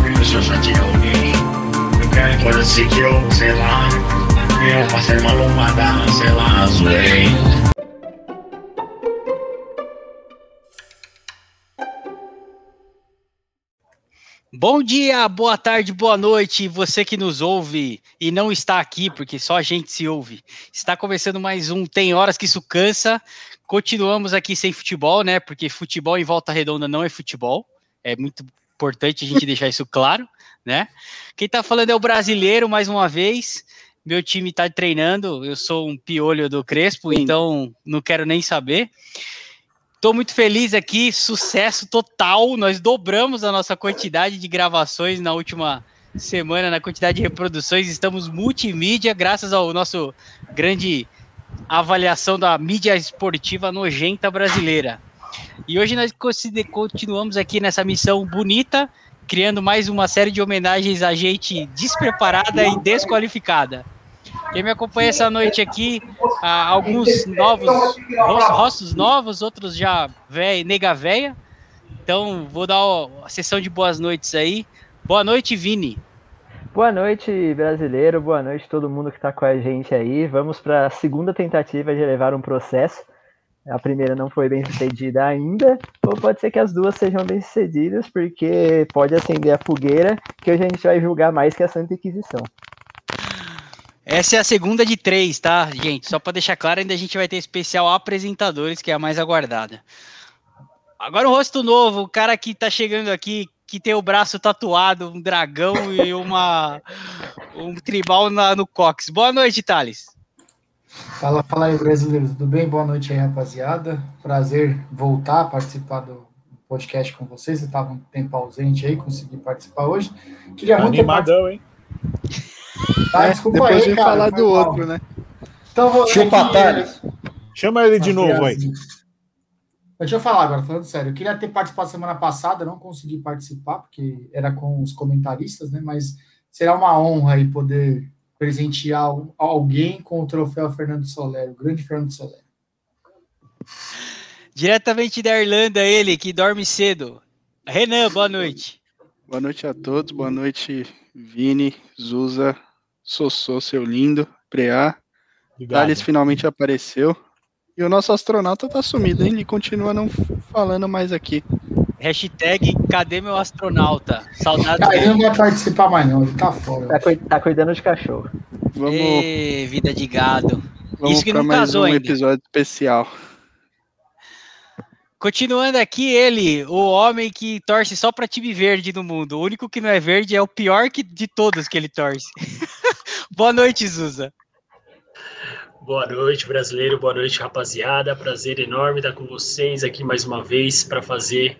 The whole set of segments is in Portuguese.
que só tinha alguém. Assim que eu, sei lá, eu passei uma lombada, sei lá, zoei. Bom dia, boa tarde, boa noite, você que nos ouve e não está aqui, porque só a gente se ouve. Está começando mais um Tem Horas que Isso Cansa. Continuamos aqui sem futebol, né? Porque futebol em volta redonda não é futebol. É muito importante a gente deixar isso claro, né? Quem tá falando é o brasileiro, mais uma vez. Meu time tá treinando, eu sou um piolho do Crespo, então não quero nem saber. Estou muito feliz aqui, sucesso total. Nós dobramos a nossa quantidade de gravações na última semana, na quantidade de reproduções. Estamos multimídia, graças ao nosso grande avaliação da mídia esportiva nojenta brasileira. E hoje nós continuamos aqui nessa missão bonita, criando mais uma série de homenagens a gente despreparada e desqualificada. Quem me acompanha essa noite aqui, ah, alguns novos rostos novos, outros já véia, nega véia. Então, vou dar a sessão de boas noites aí. Boa noite, Vini. Boa noite, brasileiro. Boa noite, todo mundo que está com a gente aí. Vamos para a segunda tentativa de levar um processo. A primeira não foi bem sucedida ainda, ou pode ser que as duas sejam bem sucedidas, porque pode acender a fogueira, que hoje a gente vai julgar mais que a Santa Inquisição. Essa é a segunda de três, tá, gente? Só para deixar claro, ainda a gente vai ter especial apresentadores, que é a mais aguardada. Agora um rosto novo, o cara que tá chegando aqui, que tem o braço tatuado, um dragão e uma um tribal na, no cox. Boa noite, Thales. Fala, fala aí, brasileiro, tudo bem? Boa noite aí, rapaziada. Prazer voltar a participar do podcast com vocês. Você estava um tempo ausente aí, consegui participar hoje. Queria tá muito animadão, ter... hein? Ah, desculpa Depois aí, de cara, falar do mal. outro, né? Então, vou... Chupa Thales. Chama ele de novo aí. Deixa eu falar agora, falando sério. Eu queria ter participado semana passada, não consegui participar, porque era com os comentaristas, né? Mas será uma honra aí poder presentear alguém com o troféu Fernando Soler, o grande Fernando Soler. Diretamente da Irlanda, ele que dorme cedo. Renan, boa noite. Boa noite a todos, boa noite, Vini, Zuza, Sossô, seu lindo, Preá. Thales finalmente apareceu. E o nosso astronauta tá sumido, hein? Ele continua não falando mais aqui. Hashtag cadê meu astronauta? Saudades Ele não vai participar mais não, ele tá fora. Tá, tá cuidando de cachorro. Vamos... Ê, vida de gado. Vamos Isso que não mais casou um ainda. episódio especial. Continuando aqui, ele, o homem que torce só para time verde no mundo. O único que não é verde é o pior que, de todos que ele torce. Boa noite, Zuza. Boa noite, brasileiro. Boa noite, rapaziada. Prazer enorme estar com vocês aqui mais uma vez para fazer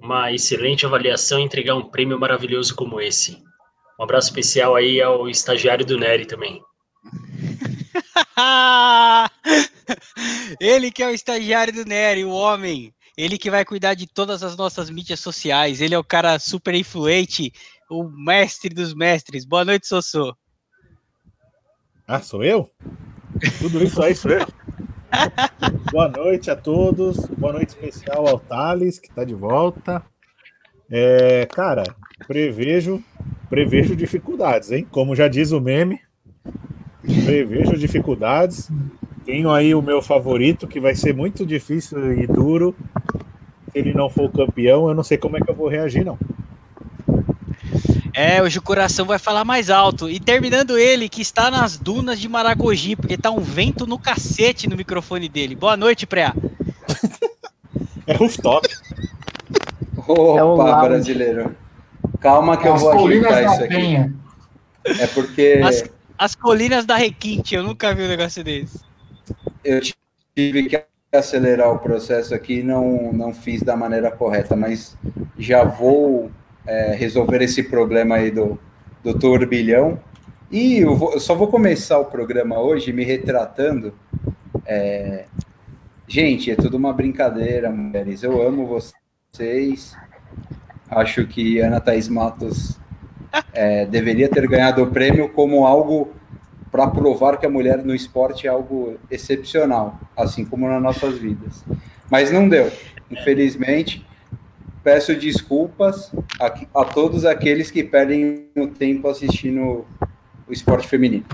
uma excelente avaliação e entregar um prêmio maravilhoso como esse. Um abraço especial aí ao estagiário do Nery também. ele que é o estagiário do Nery, o homem ele que vai cuidar de todas as nossas mídias sociais. Ele é o cara super influente, o mestre dos mestres. Boa noite, Sossô. Ah, sou eu? Tudo isso aí sou eu. Boa noite a todos. Boa noite especial ao Thales, que está de volta. É, cara, prevejo, prevejo dificuldades, hein? Como já diz o meme, prevejo dificuldades. Tenho aí o meu favorito, que vai ser muito difícil e duro. Se ele não for campeão, eu não sei como é que eu vou reagir, não. É, hoje o coração vai falar mais alto. E terminando ele, que está nas dunas de Maragogi, porque tá um vento no cacete no microfone dele. Boa noite, Preá. é rooftop. Opa, é brasileiro. Calma que As eu vou ajeitar isso aqui. Penha. É porque. As, as colinas da Requinte, eu nunca vi um negócio desse eu tive que acelerar o processo aqui não não fiz da maneira correta, mas já vou é, resolver esse problema aí do, do turbilhão. E eu, vou, eu, só vou começar o programa hoje me retratando. É... Gente, é tudo uma brincadeira, mulheres. Eu amo vocês. Acho que Ana Thaís Matos é, deveria ter ganhado o prêmio como algo para provar que a mulher no esporte é algo excepcional, assim como nas nossas vidas. Mas não deu, infelizmente. Peço desculpas a, a todos aqueles que perdem o tempo assistindo o esporte feminino.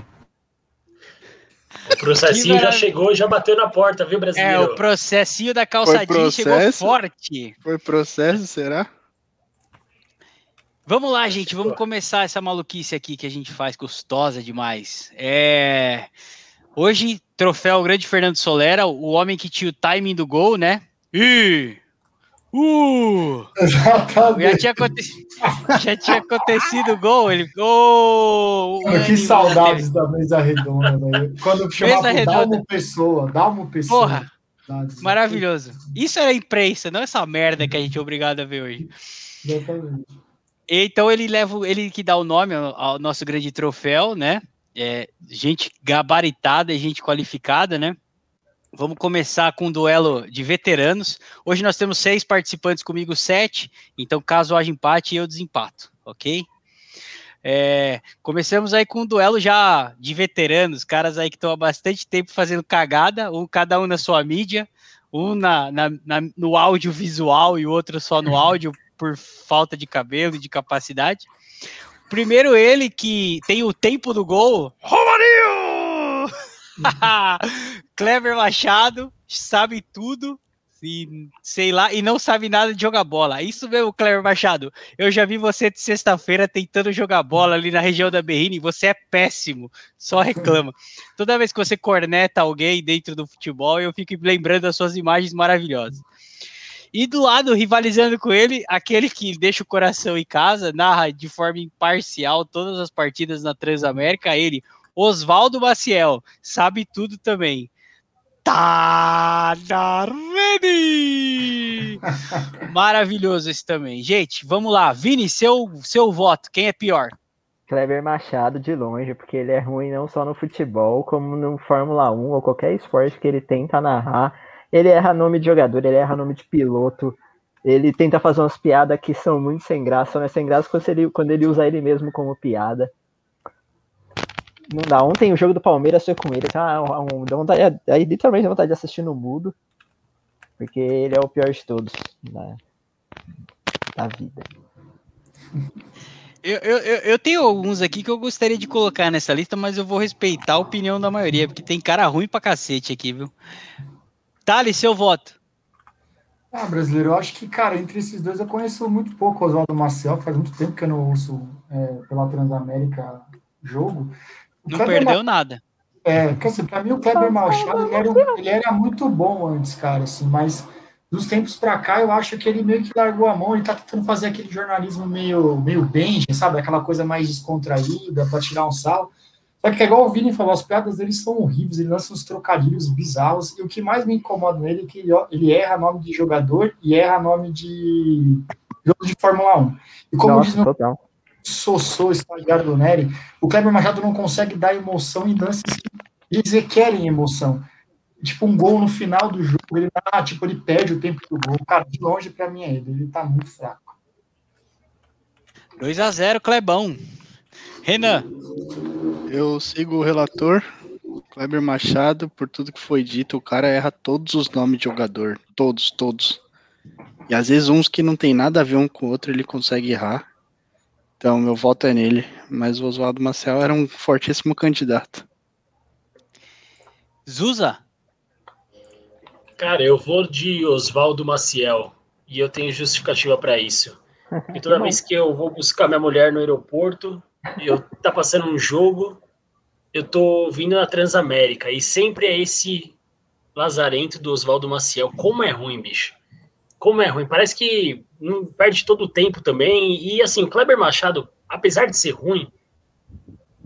O processinho já chegou e já bateu na porta, viu, brasileiro? É, o processinho da calçadinha chegou forte. Foi processo, será? Vamos lá, gente, vamos começar essa maluquice aqui que a gente faz gostosa demais. É... Hoje, troféu Grande Fernando Solera, o homem que tinha o timing do gol, né? E Uh! Já tinha, acontecido, já tinha acontecido o gol, ele gol. Oh, que saudades da mesa redonda, velho. Quando chamava Dalmo Pessoa, Dalmo Pessoa. Porra, maravilhoso. Isso era imprensa, não essa merda que a gente é obrigado a ver hoje. Exatamente. Então ele leva, ele que dá o nome ao, ao nosso grande troféu, né? É, gente gabaritada e gente qualificada, né? Vamos começar com um duelo de veteranos. Hoje nós temos seis participantes comigo, sete. Então, caso haja empate, eu desempato, ok? É, começamos aí com um duelo já de veteranos, caras aí que estão há bastante tempo fazendo cagada, um cada um na sua mídia, um na, na, na, no audiovisual e o outro só no áudio por falta de cabelo e de capacidade. Primeiro ele que tem o tempo do gol, Romarinho! Clever Machado sabe tudo e sei lá e não sabe nada de jogar bola. Isso mesmo, Clever Machado. Eu já vi você de sexta-feira tentando jogar bola ali na região da Berrine. Você é péssimo, só reclama. Toda vez que você corneta alguém dentro do futebol, eu fico lembrando das suas imagens maravilhosas. E do lado, rivalizando com ele, aquele que deixa o coração em casa, narra de forma imparcial todas as partidas na Transamérica, ele, Oswaldo Maciel, sabe tudo também. Tá rede! Maravilhoso esse também. Gente, vamos lá. Vini, seu, seu voto, quem é pior? Kleber Machado de longe, porque ele é ruim não só no futebol, como no Fórmula 1 ou qualquer esporte que ele tenta narrar. Ele erra nome de jogador, ele erra nome de piloto. Ele tenta fazer umas piadas que são muito sem graça, mas sem graça quando ele, quando ele usa ele mesmo como piada. Não dá. Ontem o jogo do Palmeiras foi com ele. Ah, um, dá vontade, aí literalmente dá vontade de assistir no mudo. Porque ele é o pior de todos da, da vida. Eu, eu, eu tenho alguns aqui que eu gostaria de colocar nessa lista, mas eu vou respeitar a opinião da maioria, porque tem cara ruim pra cacete aqui, viu? Thales, seu voto. Ah, brasileiro, eu acho que, cara, entre esses dois eu conheço muito pouco o Oswaldo Marcel, faz muito tempo que eu não ouço é, pela Transamérica jogo. Não perdeu nada. É, porque assim, pra mim o Kleber Machado, ele era, ele era muito bom antes, cara, assim, mas dos tempos para cá eu acho que ele meio que largou a mão, ele tá tentando fazer aquele jornalismo meio, meio bem, sabe? Aquela coisa mais descontraída, para tirar um sal. Só que é igual o Vini falou, as piadas dele são horríveis, ele lança uns trocadilhos bizarros, e o que mais me incomoda nele é que ele, ele erra nome de jogador e erra nome de jogo de Fórmula 1. E como Nossa, diz meu, total. Sossô, estagiário do Nery, o Kleber Machado não consegue dar emoção em lances que eles requerem emoção. Tipo, um gol no final do jogo, ele ah, tipo, ele perde o tempo do gol. Cara, de longe para mim é ele, ele tá muito fraco. 2 a 0 Clebão. Renan. Eu sigo o relator, Kleber Machado, por tudo que foi dito, o cara erra todos os nomes de jogador, todos, todos. E às vezes uns que não tem nada a ver um com o outro, ele consegue errar. Então, meu voto é nele. Mas o Oswaldo Marcel era um fortíssimo candidato. Zuza? Cara, eu vou de Oswaldo Maciel. E eu tenho justificativa para isso. E toda vez que eu vou buscar minha mulher no aeroporto, eu tá passando um jogo, eu tô vindo na Transamérica. E sempre é esse lazarento do Oswaldo Maciel. Como é ruim, bicho como é ruim. Parece que não perde todo o tempo também. E assim, o Kleber Machado, apesar de ser ruim,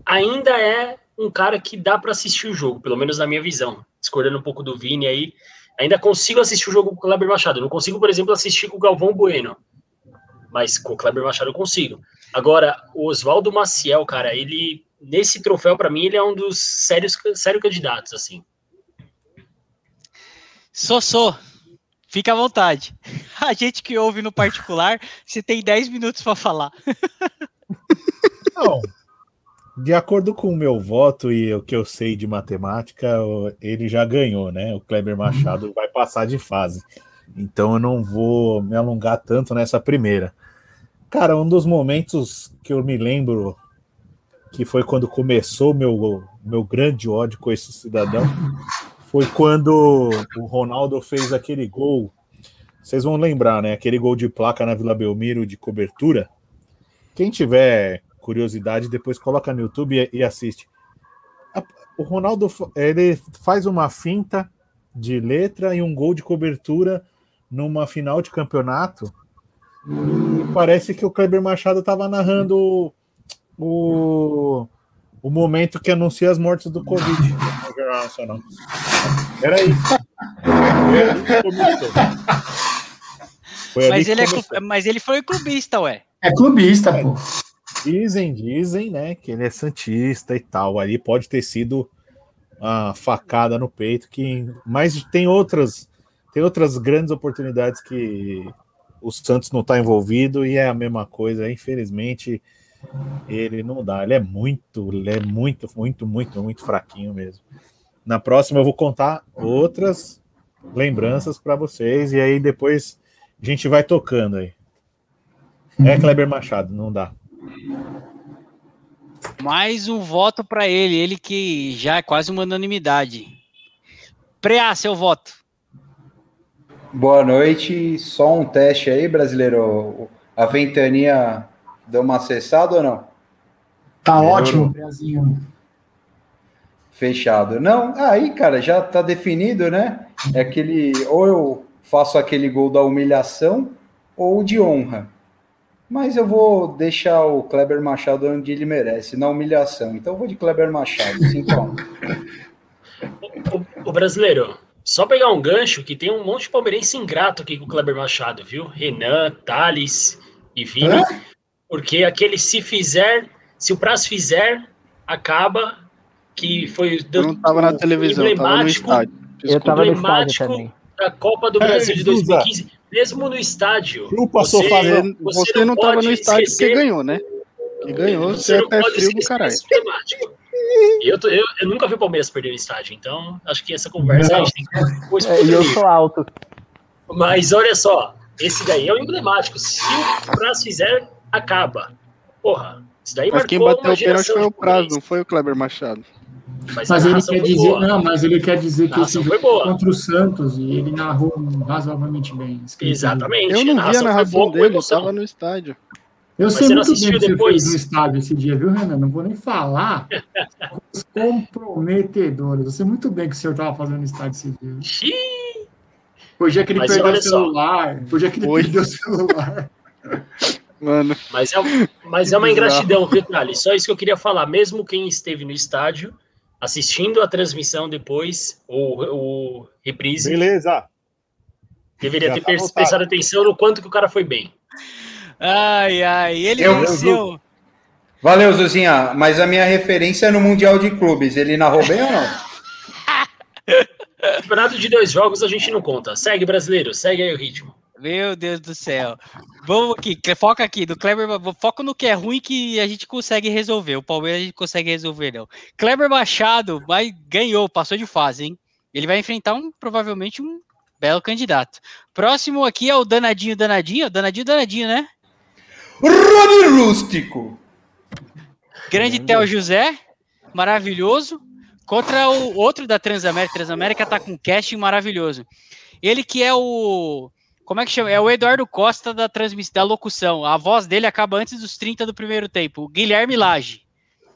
ainda é um cara que dá para assistir o jogo, pelo menos na minha visão. Discordando um pouco do Vini aí, ainda consigo assistir o jogo com o Kleber Machado. Não consigo, por exemplo, assistir com o Galvão Bueno. Mas com o Kleber Machado eu consigo. Agora, o Oswaldo Maciel, cara, ele nesse troféu para mim ele é um dos sérios sério candidatos assim. Sossô, Fique à vontade. A gente que ouve no particular, você tem 10 minutos para falar. Não. De acordo com o meu voto e o que eu sei de matemática, ele já ganhou, né? O Kleber Machado vai passar de fase. Então eu não vou me alongar tanto nessa primeira. Cara, um dos momentos que eu me lembro que foi quando começou meu meu grande ódio com esse cidadão foi quando o Ronaldo fez aquele gol. Vocês vão lembrar, né? Aquele gol de placa na Vila Belmiro de cobertura. Quem tiver curiosidade, depois coloca no YouTube e, assiste. O Ronaldo ele faz uma finta de letra e um gol de cobertura numa final de campeonato. E parece que o Kleber Machado estava narrando o, o momento que anuncia as mortes do Covid Nacional. Era isso. mas, ele é, mas ele foi clubista, ué. É clubista, pô. Dizem, dizem, né, que ele é santista e tal. Ali pode ter sido a facada no peito, que mas tem outras tem outras grandes oportunidades que o Santos não está envolvido e é a mesma coisa. Infelizmente, ele não dá. Ele é muito, ele é muito, muito, muito, muito fraquinho mesmo. Na próxima eu vou contar outras lembranças para vocês e aí depois a gente vai tocando aí. É Kleber Machado, não dá. Mais um voto para ele, ele que já é quase uma unanimidade. Preá, seu voto. Boa noite. Só um teste aí, brasileiro. A ventania deu uma acessada ou não? Tá ótimo. Fechado. Não, aí, cara, já tá definido, né? É aquele. Ou eu faço aquele gol da humilhação ou de honra. Mas eu vou deixar o Kleber Machado onde ele merece, na humilhação. Então eu vou de Kleber Machado, 5 o, o brasileiro, só pegar um gancho que tem um monte de palmeirense ingrato aqui com o Kleber Machado, viu? Renan, Thales e Vini. Hã? Porque aquele se fizer, se o prazo fizer, acaba. Que foi eu não tava na televisão, emblemático, tava no estádio. Eu tava no estádio também. da Copa do Brasil é, de 2015 mesmo no estádio. Você, fazendo. Você, você não estava no estádio esquecer... porque ganhou, né? Que ganhou, você, você é até frio do caralho. Eu, tô, eu, eu, nunca vi o Palmeiras perder no estádio, então acho que essa conversa não. a gente tem que é, eu sou alto. Mas olha só, esse daí é o emblemático. Se o prazo fizer, acaba. Porra, isso daí Mas quem bateu o pênalti foi o prazo, não foi o Kleber Machado. Mas, mas ele quer dizer, boa. não, mas ele quer dizer que esse foi boa. contra o Santos e ele narrou razoavelmente bem. Exatamente. Eu não vi a narração dele, eu estava no estádio. Eu mas sei muito bem que depois? você fez no estádio esse dia, viu, Renan? Não vou nem falar os comprometedores. Eu sei muito bem que o senhor estava fazendo no estádio esse dia. Xiii. Foi dia que ele mas perdeu o celular. Só. Foi dia que ele Oi. perdeu o celular. Mano. Mas é, mas é uma ingratidão, viu, Thales? Só isso que eu queria falar. Mesmo quem esteve no estádio, assistindo a transmissão depois, ou o reprise. Beleza. Deveria Já ter tá prestado atenção no quanto que o cara foi bem. Ai, ai, ele eu, venceu. Valeu, Zuzinha, mas a minha referência é no Mundial de Clubes. Ele narrou bem ou não? Campeonato de dois jogos a gente não conta. Segue, brasileiro, segue aí o ritmo. Meu Deus do céu. Vamos aqui, foca aqui, do Kleber, foca no que é ruim que a gente consegue resolver. O Palmeiras a gente consegue resolver, não. Kleber Machado vai, ganhou, passou de fase, hein? Ele vai enfrentar um, provavelmente um belo candidato. Próximo aqui é o Danadinho Danadinho, Danadinho Danadinho, né? Rony Rústico. Grande Theo José, maravilhoso. Contra o outro da Transamérica. Transamérica tá com casting maravilhoso. Ele que é o como é que chama? É o Eduardo Costa da transmissão, da locução. A voz dele acaba antes dos 30 do primeiro tempo. O Guilherme Lage.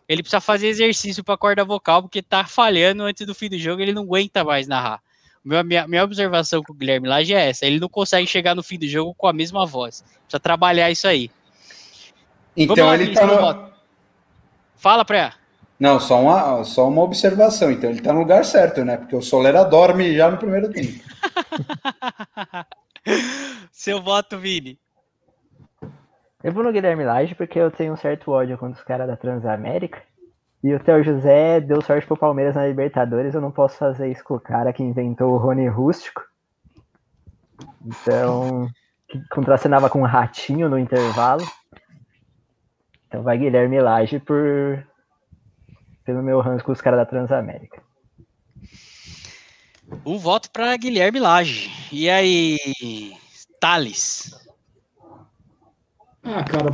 Ele precisa fazer exercício para corda vocal, porque tá falhando antes do fim do jogo, ele não aguenta mais narrar. Minha, minha observação com o Guilherme Lage é essa: ele não consegue chegar no fim do jogo com a mesma voz. Precisa trabalhar isso aí. Então lá, ele tá. No... Fala, Pré. Não, só uma, só uma observação. Então ele tá no lugar certo, né? Porque o Solera dorme já no primeiro tempo. Seu voto, Vini. Eu vou no Guilherme Lage porque eu tenho um certo ódio contra os caras da Transamérica. E o Theo José deu sorte pro Palmeiras na Libertadores. Eu não posso fazer isso com o cara que inventou o Rony Rústico. Então, que contracenava com um ratinho no intervalo. Então vai Guilherme Lage por pelo meu ranço com os caras da Transamérica. Um voto para Guilherme Lage. E aí, Thales? Ah, cara,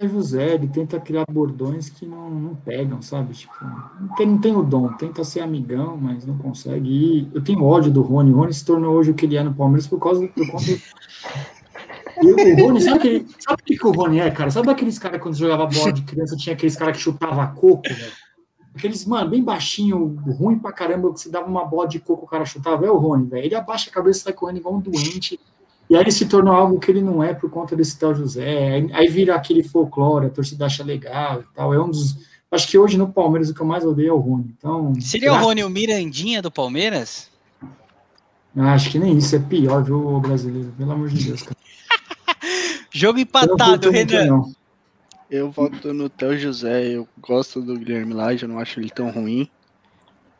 é José, ele tenta criar bordões que não, não pegam, sabe? Tipo, não tem, não tem o dom, tenta ser amigão, mas não consegue. E eu tenho ódio do Rony. O Rony se tornou hoje o que ele é no Palmeiras por causa do. Por conta... E o Rony, sabe, que, sabe o que o Rony é, cara? Sabe aqueles caras quando jogava bola de criança, tinha aqueles caras que chutava coco, velho? Aqueles, mano, bem baixinho, ruim pra caramba, que se dava uma bola de coco, o cara chutava, é o Rony, velho. Ele abaixa a cabeça e sai correndo igual um doente. E aí ele se tornou algo que ele não é por conta desse tal José. Aí, aí vira aquele folclore, a torcida acha legal e tal. É um dos. Acho que hoje no Palmeiras o que eu mais odeio é o Rony. Então, Seria o Rony o Mirandinha do Palmeiras? Acho que nem isso é pior, viu, brasileiro? Pelo amor de Deus, cara. Jogo empatado, Renan. Não. Eu voto no Theo José. Eu gosto do Guilherme Lage, eu não acho ele tão ruim.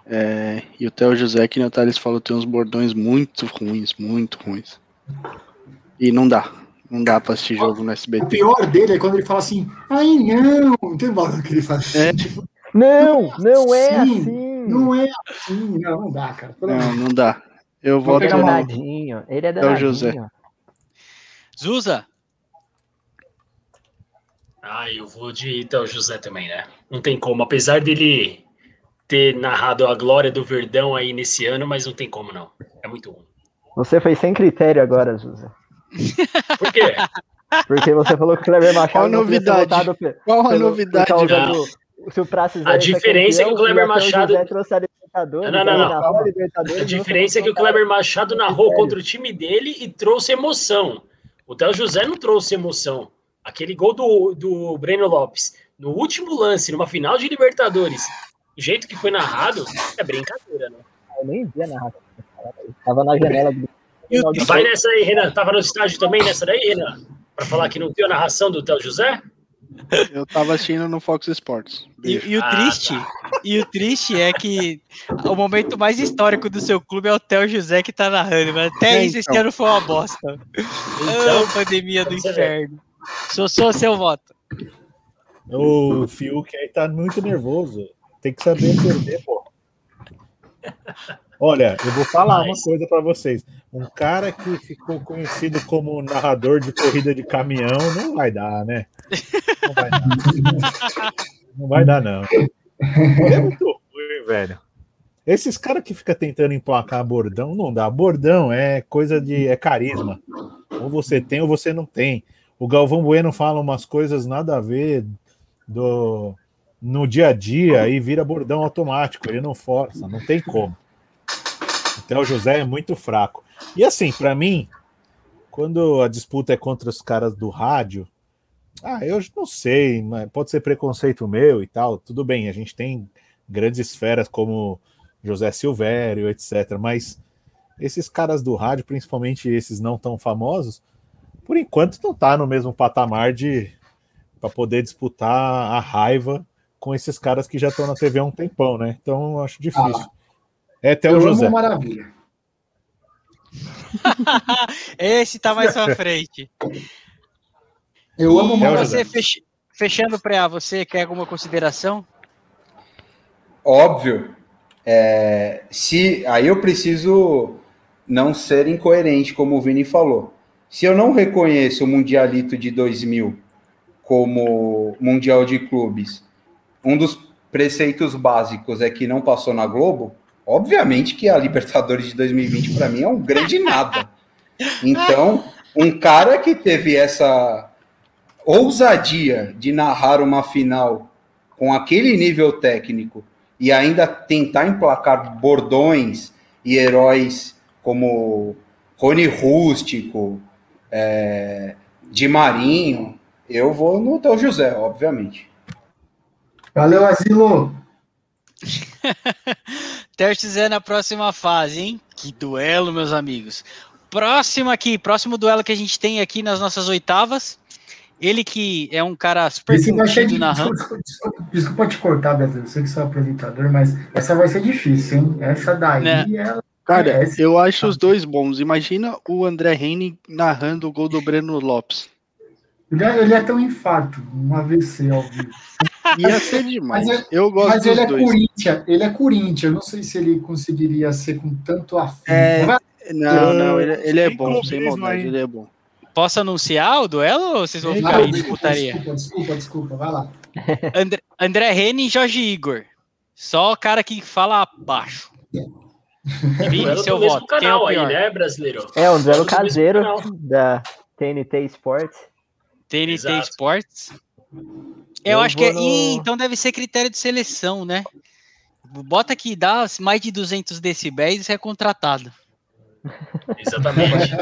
É, e o Theo José, que o Thales falou, tem uns bordões muito ruins, muito ruins. E não dá. Não dá pra assistir jogo no SBT. O pior dele é quando ele fala assim, ai não, não tem barulho que ele faz. É. Tipo, não, não é assim, assim. Não é assim. Não, não dá, cara. Não, não dá. Eu vou pegar danadinho. Ele é danadinho. É o José. Zuza? Ah, eu vou de Itaú José também, né? Não tem como. Apesar dele ter narrado a glória do Verdão aí nesse ano, mas não tem como, não. É muito ruim. Você foi sem critério agora, Zuza. Por quê? Porque você falou que o Kleber Machado Qual a novidade? Qual a novidade? Do, se o a diferença é que o Kleber Machado. A não, não, não. A diferença é que o Kleber Machado narrou contra o time dele e trouxe emoção. O Theo José não trouxe emoção. Aquele gol do, do Breno Lopes no último lance, numa final de Libertadores, do jeito que foi narrado, é brincadeira, né? Eu nem vi a narração. Tava na janela do. Vai nessa aí, Renan. Tava no estádio também nessa daí, Renan? Para falar que não viu a narração do Theo José? Eu tava assistindo no Fox Sports. E, e, o ah, triste, tá. e o triste é que o momento mais histórico do seu clube é o Theo José que tá narrando, mas até é, isso então. esse ano foi uma bosta. Então, oh, pandemia do inferno. Sou, sou seu voto. O Fiuk aí tá muito nervoso. Tem que saber perder, pô. Olha, eu vou falar uma coisa para vocês. Um cara que ficou conhecido como narrador de corrida de caminhão não vai dar, né? Não vai dar. Não vai dar, não. É muito ruim, velho. Esses caras que ficam tentando emplacar bordão, não dá. Bordão é coisa de. é carisma. Ou você tem ou você não tem. O Galvão Bueno fala umas coisas nada a ver do no dia a dia e vira bordão automático. Ele não força, não tem como. Então o José é muito fraco. E assim, para mim, quando a disputa é contra os caras do rádio, ah, eu não sei, pode ser preconceito meu e tal. Tudo bem, a gente tem grandes esferas como José Silvério, etc. Mas esses caras do rádio, principalmente esses não tão famosos, por enquanto não tá no mesmo patamar de para poder disputar a raiva com esses caras que já estão na TV há um tempão, né? Então eu acho difícil. Ah. É até o José. maravilha. Esse tá mais pra frente. Eu amo você fech... fechando para você quer alguma consideração? Óbvio. É, se aí eu preciso não ser incoerente, como o Vini falou. Se eu não reconheço o Mundialito de 2000 como Mundial de Clubes, um dos preceitos básicos é que não passou na Globo, Obviamente que a Libertadores de 2020 para mim é um grande nada. Então, um cara que teve essa ousadia de narrar uma final com aquele nível técnico e ainda tentar emplacar bordões e heróis como Rony Rústico, é, Di Marinho, eu vou no Teu José, obviamente. Valeu, Asilo! Tertes é na próxima fase, hein? Que duelo, meus amigos. Próximo aqui, próximo duelo que a gente tem aqui nas nossas oitavas. Ele que é um cara super Esse vai ser narrando. Desculpa, desculpa, te cortar, Beto. Eu sei que sou apresentador, mas essa vai ser difícil, hein? Essa daí, né? ela... Cara, é eu acho os dois bons. Imagina o André Henning narrando o gol do Breno Lopes. Ele é, é tão infarto, um AVC ao vivo. Ia ser demais. Mas, é- eu gosto mas dos ele é dois. Corinthians, ele é Corinthians. Eu não sei se ele conseguiria ser com tanto afim. É, Não, não, ele, ele é bom, sem maldade, aí. ele é bom. Posso anunciar o duelo ou vocês vão ficar aí de desculpa, putaria? desculpa, desculpa, desculpa, vai lá. André, André Rene e Jorge Igor. Só cara que fala baixo. Vini, seu voto. Quem é canal o aí, pior? né, brasileiro? É, um duelo mesmo caseiro canal. da TNT Sports. TNT Exato. Sports. Eu, Eu acho que é. no- Ih, então deve ser critério de seleção, né? Bota que dá mais de 200 decibéis e é contratado. Exatamente.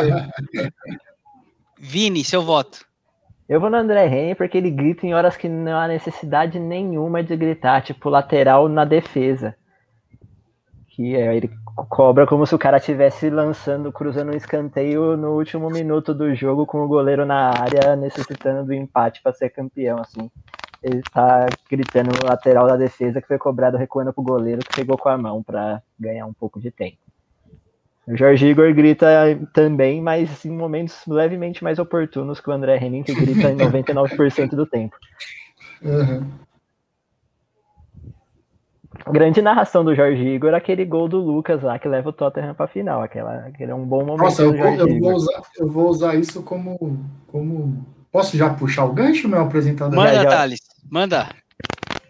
Vini, seu voto. Eu vou no André Henry porque ele grita em horas que não há necessidade nenhuma de gritar, tipo lateral na defesa. Que é, ele cobra como se o cara estivesse lançando, cruzando um escanteio no último minuto do jogo com o goleiro na área, necessitando do empate para ser campeão, assim. Ele tá gritando no lateral da defesa que foi cobrado recuando pro goleiro que pegou com a mão para ganhar um pouco de tempo. O Jorge Igor grita também, mas em momentos levemente mais oportunos que o André Henning, que grita em 99% do tempo. Uhum. Grande narração do Jorge Igor, aquele gol do Lucas lá que leva o Tottenham pra final. Aquela, aquele é um bom momento Nossa, eu eu, vou usar, eu vou usar isso como, como. Posso já puxar o gancho, meu apresentador? Manda, já. Thales. Manda.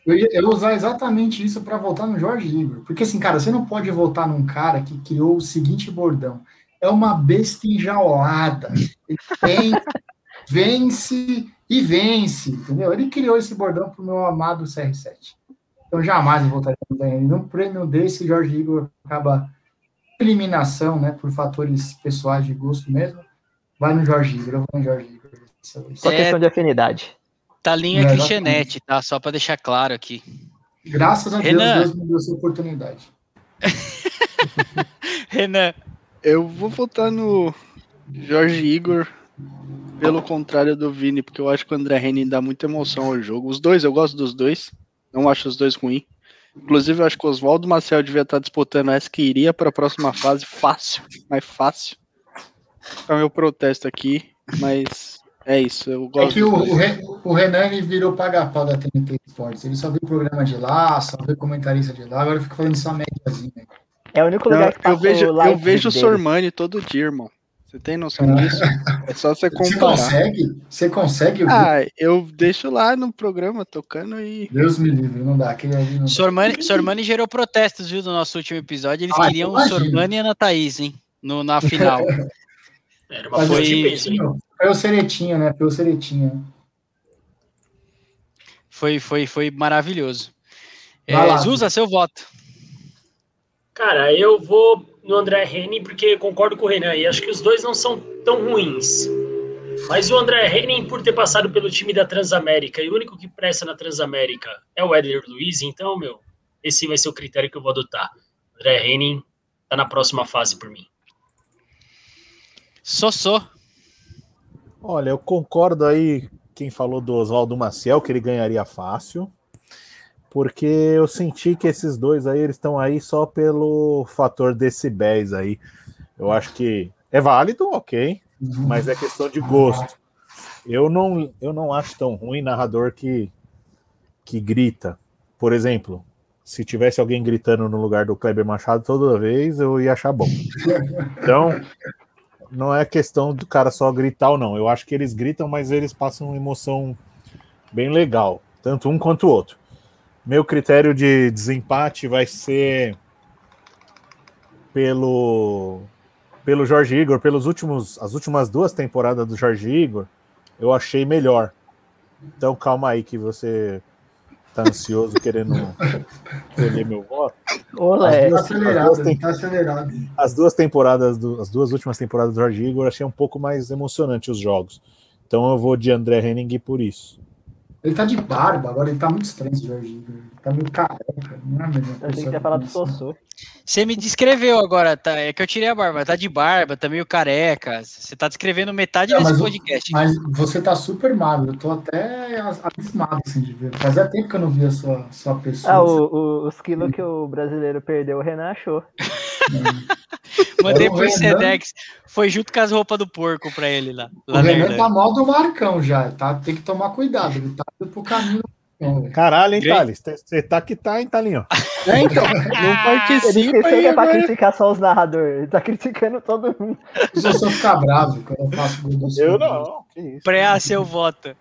Eu ia, usar exatamente isso para voltar no Jorge Igor. Porque, assim, cara, você não pode votar num cara que criou o seguinte bordão: é uma besta enjaulada. Ele tem, vence e vence, entendeu? Ele criou esse bordão pro meu amado CR7. Então, jamais eu votaria no Daniel. Num prêmio desse, Jorge Igor acaba eliminação, né, por fatores pessoais de gosto mesmo. Vai no Jorge Igor, eu vou no Jorge Igor. Só É. questão de afinidade. Talinho É, é exatamente. Cristianete, tá? Só pra deixar claro aqui. Graças a Renan. Deus, Deus me deu essa oportunidade. Renan. Eu vou votar no Jorge Igor, pelo contrário do Vini, porque eu acho que o André Henning dá muita emoção ao jogo. Os dois, eu gosto dos dois, não acho os dois ruins. Inclusive, eu acho que o Oswaldo Marcel devia estar disputando essa que iria para a próxima fase fácil, mais fácil. É o meu protesto aqui, mas é isso. Eu É gosto que o, o, o Renan virou paga-pau da TNT Sports. Ele só viu programa de lá, só viu comentarista de lá, agora fica falando essa médiazinha. É o único Não, lugar que eu passa vejo, o eu vejo o. Sormani todo dia, irmão. Você tem noção disso? É só você Você comparar. consegue? Você consegue ouvir? Ah, eu deixo lá no programa tocando e. Deus me livre, não dá. Aquele ali não dá. Sormani, Sormani gerou protestos, viu, no nosso último episódio. Eles Ah, queriam o. Sormani e a Ana Thaís, hein? No, na final. Era uma Mas foi-? Foi o Seretinha, né? Foi o Seretinha. Foi, foi, foi maravilhoso. Vai É, lá, Zuza, seu voto. Cara, eu vou no André Henning porque concordo com o Renan e acho que os dois não são tão ruins. Mas o André Henning, por ter passado pelo time da Transamérica, e o único que presta na Transamérica é o Éder Luiz, então, meu, esse vai ser o critério que eu vou adotar. André Henning tá na próxima fase por mim. Sossô. Olha, eu concordo aí quem falou do Oswaldo Maciel, que ele ganharia fácil, porque eu senti que esses dois aí, eles estão aí só pelo fator decibéis aí. Eu acho que é válido, ok, mas é questão de gosto. Eu não, eu não acho tão ruim narrador que, que grita. Por exemplo, se tivesse alguém gritando no lugar do Kleber Machado toda vez, eu ia achar bom. Então, não é questão do cara só gritar ou não. Eu acho que eles gritam, mas eles passam uma emoção bem legal, tanto um quanto o outro. Meu critério de desempate vai ser pelo pelo Jorge Igor, pelos últimos as últimas duas temporadas do Jorge Igor, eu achei melhor. Então calma aí que você tá ansioso querendo escolher meu voto. Olé, Tá As acelerado, duas tem- tá acelerado. as duas temporadas, do- as duas últimas temporadas do Jorge Igor, achei um pouco mais emocionante os jogos. Então eu vou de André Henning por isso. Ele tá de barba, agora ele tá muito estranho, esse. Ele Tá meio careca. Não é a mesma eu tenho que que falar do. Sossô. Você me descreveu agora, tá? É que eu tirei a barba. Tá de barba, tá meio careca. Você tá descrevendo metade Não, desse mas o- podcast. Mas você tá super magro, eu tô até abismado assim de ver. Fazia tempo que eu não via a sua, sua pessoa. Ah, o- o- os quilos que o brasileiro perdeu, o Renan achou. Mandei o pro Sedex. Foi junto com as roupas do porco pra ele lá. O lá na Renan tá mal do Marcão já, tá? Tem que tomar cuidado, ele tá indo pro caminho Caralho, hein, Thales? Você tá que tá, hein, Thalinho? É, então, não participa ele aí, que é pra criticar só os narradores. Ele tá criticando todo mundo. Se você ficar bravo quando eu faço gol do Eu não. Pré seu voto.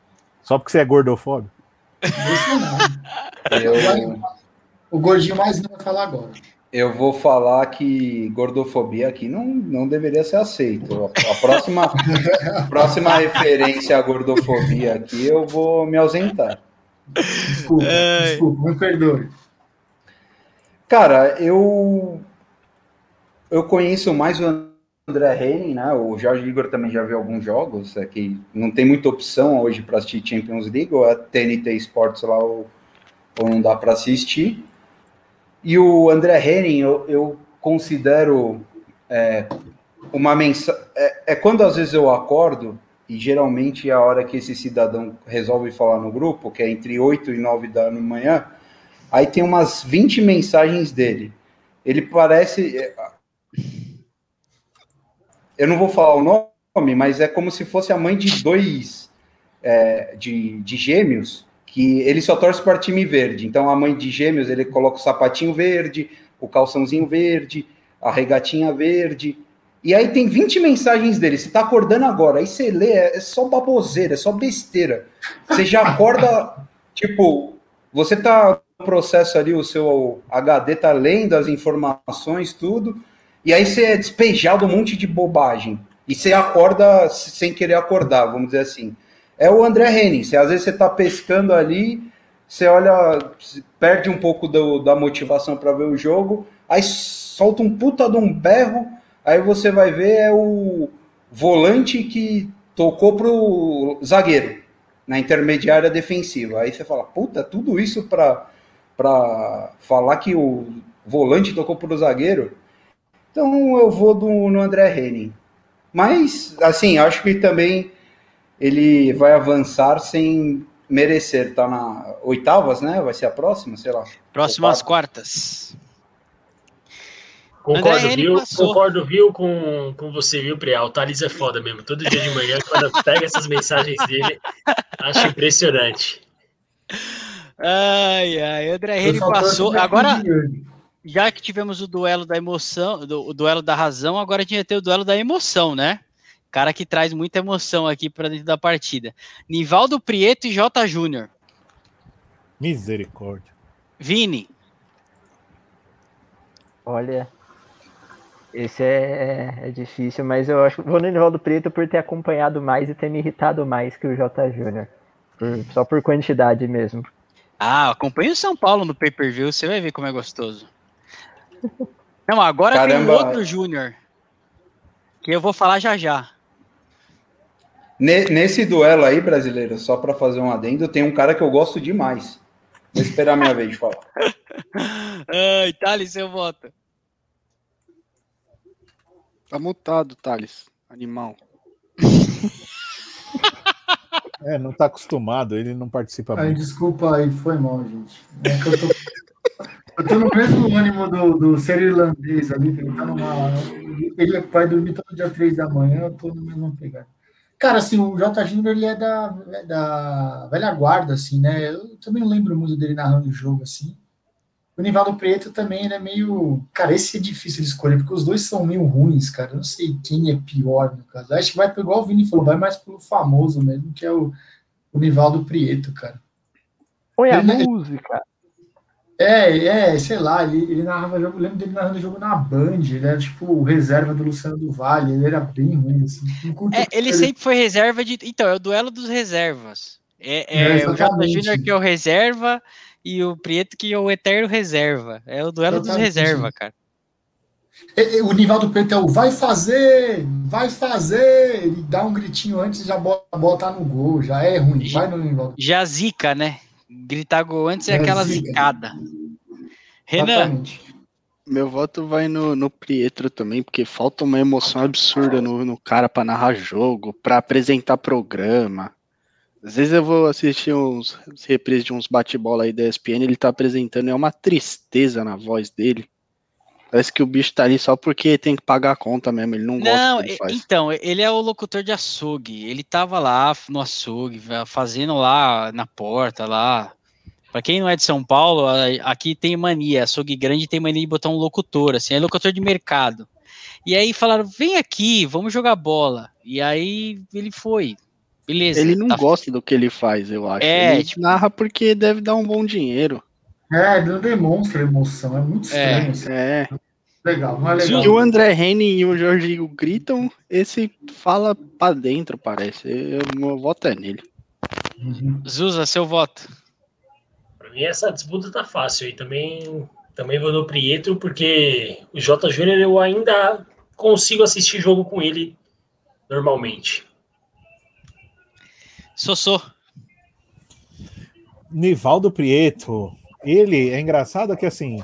Só porque você é gordofóbico? Isso não. Eu, O gordinho mais não vai falar agora. Eu vou falar que gordofobia aqui não, não deveria ser aceito. A, a próxima, a próxima referência à gordofobia aqui eu vou me ausentar. Desculpa, Ai. desculpa, me perdoe. Cara, eu eu conheço mais o André Henning, né? O Jorge Igor também já viu alguns jogos, é que não tem muita opção hoje para assistir Champions League, ou a TNT Sports lá, ou, ou não dá para assistir. E o André Henning, eu, eu considero é, uma mensagem. É, é quando às vezes eu acordo, e geralmente é a hora que esse cidadão resolve falar no grupo, que é entre 8 e 9 da manhã, aí tem umas 20 mensagens dele. Ele parece. é, Eu não vou falar o nome, mas é como se fosse a mãe de dois é, de, de gêmeos, que ele só torce para time verde. Então a mãe de gêmeos ele coloca o sapatinho verde, o calçãozinho verde, a regatinha verde. E aí tem 20 mensagens dele. Você tá acordando agora, aí você lê, é só baboseira, é só besteira. Você já acorda, tipo, você tá no processo ali, o seu HD tá lendo as informações, tudo, e aí você é despejado um monte de bobagem. E você acorda sem querer acordar, vamos dizer assim. É o André Henning. Às vezes você tá pescando ali, você olha, perde um pouco do- da motivação para ver o jogo, aí solta um puta de um berro, aí você vai ver é o volante que tocou pro zagueiro na intermediária defensiva. Aí você fala, puta, tudo isso para para falar que o volante tocou pro zagueiro. Então eu vou do, no André Henning. Mas, assim, acho que também ele vai avançar sem merecer. Tá na oitavas, né? Vai ser a próxima, sei lá. Próximas Opa. quartas. Concordo, André, viu? passou. Concordo, viu, com, com você, viu, Preal? O Thales é foda mesmo. Todo dia de manhã, quando pega essas mensagens dele, acho impressionante. Ai, ai, André Henrique passou. Agora, já que tivemos o duelo da emoção, do- o duelo da razão, agora a gente vai ter o duelo da emoção, né? Cara que traz muita emoção aqui para dentro da partida. Nivaldo Prieto e J. Júnior. Misericórdia. Vini, Olha, esse é, é difícil, mas eu acho que vou no Nivaldo Preto por ter acompanhado mais e ter me irritado mais que o J. Júnior. Só por quantidade mesmo. Ah, acompanha o São Paulo no pay-per-view, você vai ver como é gostoso. Não, agora tem Caramba. outro Júnior. Que eu vou falar já já. Ne- Nesse duelo aí, brasileiro, só para fazer um adendo, tem um cara que eu gosto demais. Vou esperar a minha vez de falar. Ai, Thales, seu voto. Tá mutado, Thales. Animal. É, não tá acostumado, ele não participa Ai, muito. desculpa aí, foi mal, gente. É que eu tô, eu tô no mesmo ânimo do, do ser irlandês ali, que ele tá numa. Ele vai dormir todo dia 3 da manhã, eu tô no mesmo pegada. Cara, assim, o J. Júnior, ele é da, é da velha guarda, assim, né? Eu também não lembro muito dele narrando o jogo, assim. O Nivaldo Preto também, ele é meio. Cara, esse é difícil de escolher, porque os dois são meio ruins, cara. Eu não sei quem é pior, no caso. Acho que vai, igual o Vini falou, vai mais pelo famoso mesmo, que é o, o Nivaldo Prieto, cara. Põe a Ele- música. É, é, sei lá, ele, ele narrava jogo, lembro dele narrando jogo na Band, ele era tipo o reserva do Luciano do Vale, ele era bem ruim, assim. É, ele sempre foi reserva de. Então, é o duelo dos reservas. É, é É, o J. exatamente. Júnior que é o reserva e o Prieto que é o eterno reserva. É o duelo dos Exatamente. reserva, cara. O Nivaldo Preto é o vai fazer, vai fazer, ele dá um gritinho antes e já bota a bola tá no gol, já é ruim, vai no Nivaldo. Já zica, né? Gritar gol antes é É, aquela zica. zicada. Renan, Exatamente. Meu voto vai no, no Pietro também, porque falta uma emoção absurda no, no cara pra narrar jogo, pra apresentar programa. Às vezes eu vou assistir uns reprises de uns bate-bola aí da ESPN, ele tá apresentando, é uma tristeza na voz dele. Parece que o bicho tá ali só porque tem que pagar a conta mesmo, ele não gosta Não, do que ele faz. então, ele é o locutor de açougue. Ele tava lá no açougue, fazendo lá na porta lá. Pra quem não é de São Paulo, aqui tem mania, açougue grande tem mania de botar um locutor, assim, é locutor de mercado. E aí falaram, vem aqui, vamos jogar bola. E aí ele foi. Beleza. Ele não tá... gosta do que ele faz, eu acho. É, ele tipo... narra porque deve dar um bom dinheiro. É, ele não demonstra emoção, é muito estranho. É, assim. é. Legal, não é legal. Se o André Henning e o Jorginho gritam, esse fala pra dentro, parece. Eu, meu voto é nele. Uhum. Zuza, seu voto. Pra mim essa disputa tá fácil. E também, também vou no Prieto, porque o J. Júnior eu ainda consigo assistir jogo com ele normalmente. Sossô. Nivaldo Prieto. Ele é engraçado que assim,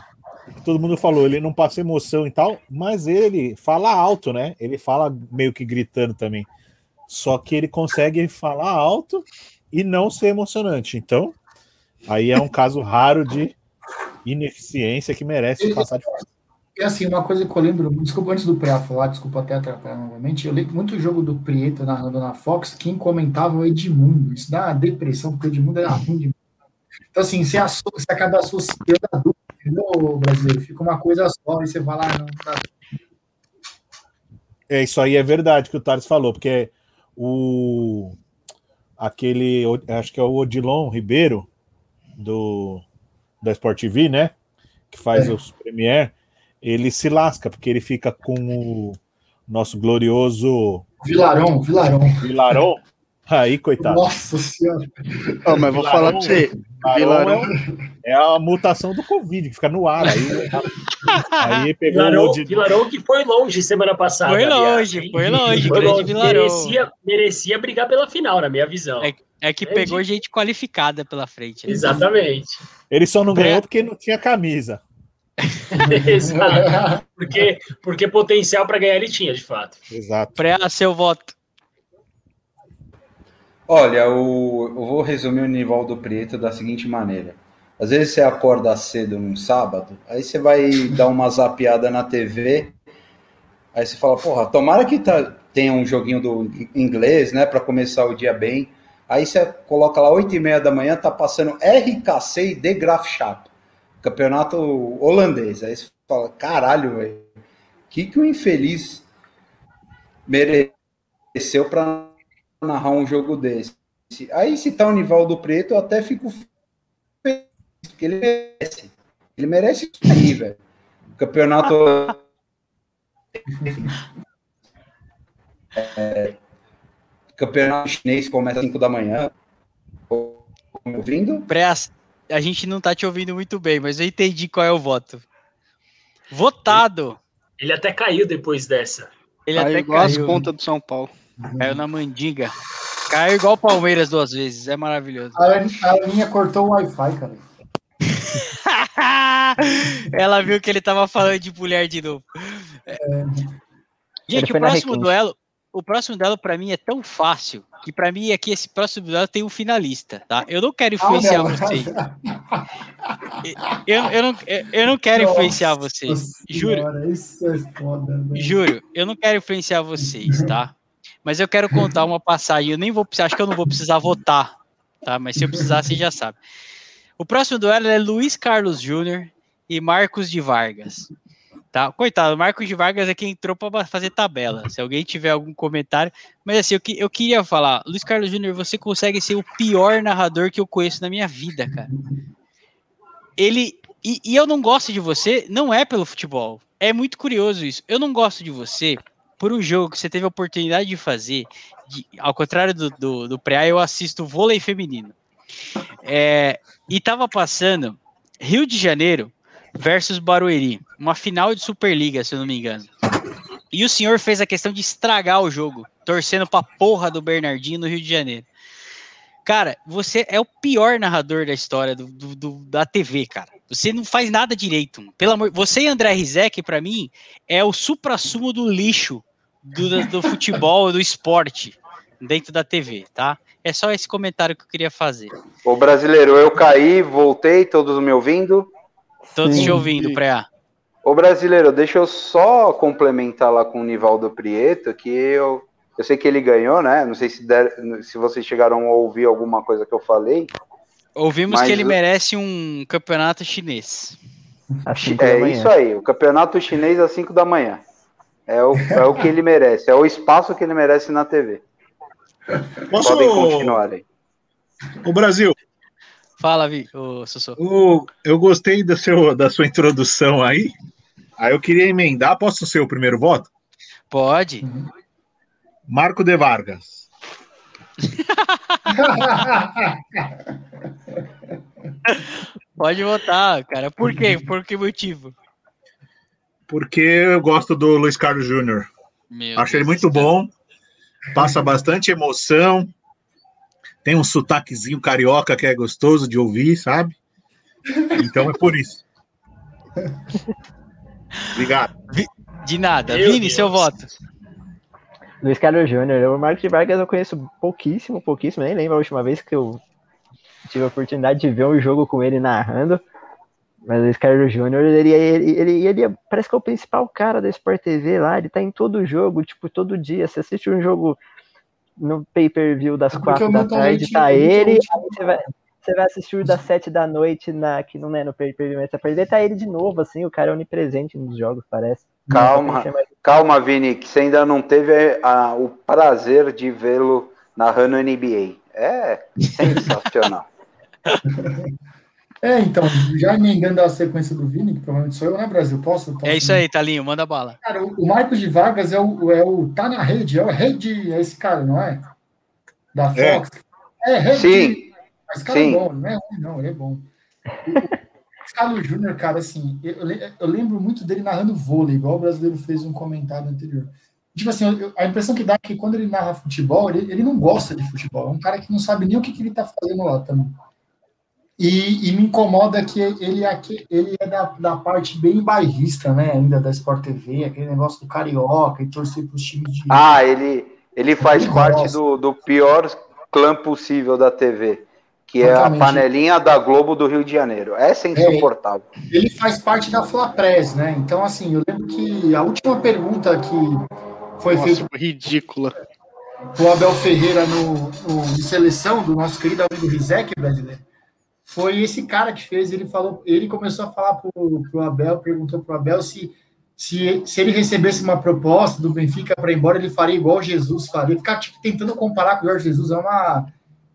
todo mundo falou, ele não passa emoção e tal, mas ele fala alto, né? Ele fala meio que gritando também. Só que ele consegue falar alto e não ser emocionante. Então, aí é um caso raro de ineficiência que merece passar de fase. E assim, uma coisa que eu lembro, desculpa antes do Pré falar, desculpa até atrapalhar novamente, eu lembro muito o jogo do Prieto narrando na Fox, quem comentava o Edmundo. Isso dá uma depressão, porque o Edmundo era ruim demais. Então, assim, você, você acaba associando a dupla, entendeu, brasileiro? Fica uma coisa só, e você vai lá, não tá... É, isso aí é verdade que o Thales falou, porque o aquele, acho que é o Odilon Ribeiro, do da Sport TV, né? Que faz é. os Premier, ele se lasca, porque ele fica com o nosso glorioso Vilarão, Vilarão. Vilarão. Aí, coitado. Nossa senhora. Oh, mas vou falar pra você. Vilarão é, é, a mutação do Covid, que fica no ar. Aí, aí pegou Vilarão, o de... Vilarão que foi longe semana passada. Foi longe, aliás, foi longe. Foi longe. Vilarão. Merecia, merecia brigar pela final, na minha visão. É, é que pegou gente qualificada pela frente. Né? Exatamente. Ele só não ganhou porque não tinha camisa. Exato. Porque, porque potencial para ganhar ele tinha, de fato. Exato. Prela, seu voto. Olha, o, eu vou resumir o Nivaldo Prieto da seguinte maneira. Às vezes você acorda cedo num sábado, aí você vai dar uma zapiada na TV, aí você fala, porra, tomara que tá, tenha um joguinho do inglês, né, para começar o dia bem. Aí você coloca lá 8 e meia da manhã, tá passando RKC e The Graafschap campeonato holandês. Aí você fala, caralho, velho, que que o infeliz mereceu para narrar um jogo desse? Aí se tá o Nivaldo Preto, eu até fico feliz, porque ele merece. Ele merece isso aí, velho. Campeonato é, campeonato chinês começa às 5 da manhã. ouvindo? Presta a gente não tá te ouvindo muito bem, mas eu entendi qual é o voto. Votado. Ele até caiu depois dessa. Ele caiu até igual caiu. as contas do São Paulo. Caiu na mandiga. Caiu igual o Palmeiras duas vezes. É maravilhoso. A, a linha cortou o Wi-Fi, cara. Ela viu que ele tava falando de mulher de novo. É. Gente, o próximo duelo, o próximo duelo para mim é tão fácil que para mim aqui esse próximo duelo tem um finalista, tá? Eu não quero influenciar ah, vocês. Eu, eu, não, eu não quero Nossa influenciar vocês. Juro. Senhora, isso é foda, Juro, eu não quero influenciar vocês, tá? Mas eu quero contar uma passagem. Eu nem vou acho que eu não vou precisar votar, tá? Mas se eu precisar, você já sabe. O próximo duelo é Luiz Carlos Júnior e Marcos de Vargas. Tá? Coitado, Marcos de Vargas é quem entrou para fazer tabela. Se alguém tiver algum comentário. Mas assim, eu, eu queria falar, Luiz Carlos Júnior, você consegue ser o pior narrador que eu conheço na minha vida, cara. Ele. E, e, eu não gosto de você, não é pelo futebol. É muito curioso isso. Eu não gosto de você por um jogo que você teve a oportunidade de fazer. De, ao contrário do, do, do pré eu assisto vôlei feminino. É, e tava passando Rio de Janeiro versus Barueri, uma final de Superliga, se eu não me engano. E o senhor fez a questão de estragar o jogo, torcendo pra porra do Bernardinho no Rio de Janeiro. Cara, você é o pior narrador da história do, do, do da TV, cara. Você não faz nada direito. Pelo amor, você e André Rizek, para mim, é o supra-sumo do lixo do, do futebol, do esporte dentro da TV, tá? É só esse comentário que eu queria fazer. O brasileiro, eu caí, voltei, todos me ouvindo? Todos Sim. te ouvindo, Preá. Ô brasileiro, deixa eu só complementar lá com o Nivaldo Prieto, que eu, eu sei que ele ganhou, né? Não sei se, der, se vocês chegaram a ouvir alguma coisa que eu falei, Ouvimos Mas que ele o- merece um campeonato chinês. É isso aí, o campeonato chinês às 5 da manhã. É o, é o que ele merece, é o espaço que ele merece na TV. Posso, Podem continuar aí. o Brasil, Fala, Vi, ô Sossô. o- eu gostei do seu, da sua introdução aí. Aí eu queria emendar, posso ser o primeiro voto? Pode. Marco de Vargas. Pode votar, cara. Por quê? Por que motivo? Porque eu gosto do Luiz Carlos Júnior. Acho ele muito bom, passa bastante emoção, tem um sotaquezinho carioca que é gostoso de ouvir, sabe? Então é por isso. Obrigado. De nada. Meu Vini, Deus. seu voto. Luiz Carlos Júnior. O Marcos de Vargas eu conheço pouquíssimo, pouquíssimo. Nem lembro a última vez que eu tive a oportunidade de ver um jogo com ele narrando. Mas o Carlos Júnior, ele, ele, ele, ele parece que é o principal cara da Sport TV lá. Ele tá em todo jogo, tipo, todo dia. Você assiste um jogo no pay-per-view das É quatro da tarde, tá ele. aí Você vai, você vai assistir o das sete da noite, na, que não é no pay-per-view, mas tá perder, tá ele de novo, assim. O cara é onipresente nos jogos, parece. Calma. Chama- Calma, Vini, que você ainda não teve a- o prazer de vê-lo narrando NBA. É sensacional. É, então, já emendando a sequência do Vini, que provavelmente sou eu, né, Brasil? Posso? posso É isso aí, Talinho, manda bala. Cara, o o Marcos de Vargas é o, é o. Tá na rede, é o rede, é esse cara, não é? Da É. Fox. É, rede. Sim, Mas esse cara sim. é bom, não é ruim, não, ele é bom. O Carlos Júnior, cara, assim, eu, eu lembro muito dele narrando vôlei, igual o brasileiro fez um comentário anterior. Tipo assim, eu- a impressão que dá é que quando ele narra futebol, ele, ele não gosta de futebol. É um cara que não sabe nem o que, que ele tá fazendo lá também. E, e me incomoda que ele, é ele é da, da parte bem bairrista, né? Ainda da Sport TV, aquele negócio do carioca e torcer para os times de. Ah, ele, ele faz Ele parte gosta. do, do pior clã possível da TV, que é a panelinha da Globo do Rio de Janeiro. Essa é insuportável. Ele faz parte da Flapress, né? Então, assim, eu lembro que a última pergunta que foi feita Nossa, ridícula. pro Abel Ferreira no, no em seleção do nosso querido amigo Rizek brasileiro. Foi esse cara que fez, ele falou, ele começou a falar pro, pro Abel, perguntou pro Abel se, se, se ele recebesse uma proposta do Benfica para ir embora, ele faria igual Jesus faria. Ficar tipo, tentando comparar com o Jorge Jesus é uma,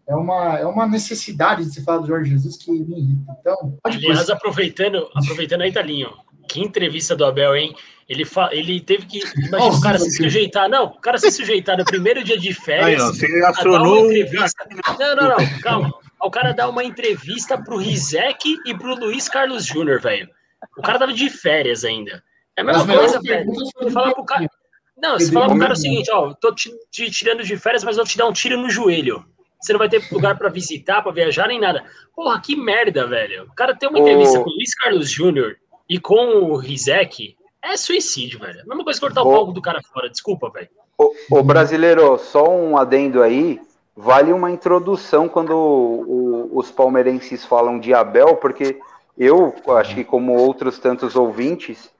é uma, é uma necessidade de se falar do Jorge Jesus que me irrita. Então, pode Aliás, aproveitando, aproveitando aí, Talinho, que entrevista do Abel, hein? Ele, fa... ele teve que. Imagina Nossa, o cara se sujeitar. Não, o cara se sujeitar no primeiro dia de Aí, férias. ó, você acionou. entrevista. Não, não, não, calma. O cara dá uma entrevista pro Rizek e pro Luiz Carlos Júnior, velho. O cara tava de férias ainda. É a mesma As melhores coisa, velho. Você fala pro cara. Não, você fala pro cara o Gomes, seguinte, ó, tô te, te tirando de férias, mas vou te dar um tiro no joelho. Você não vai ter lugar pra visitar, pra viajar, nem nada. Porra, que merda, velho. O cara tem uma entrevista Ô. com o Luiz Carlos Júnior e com o Rizek. É suicídio, velho. A mesma coisa que cortar o palco do cara fora. Desculpa, velho. Ô, ô, brasileiro, só um adendo aí. Vale uma introdução quando o- o- os palmeirenses falam de Abel, porque eu, acho que como outros tantos ouvintes,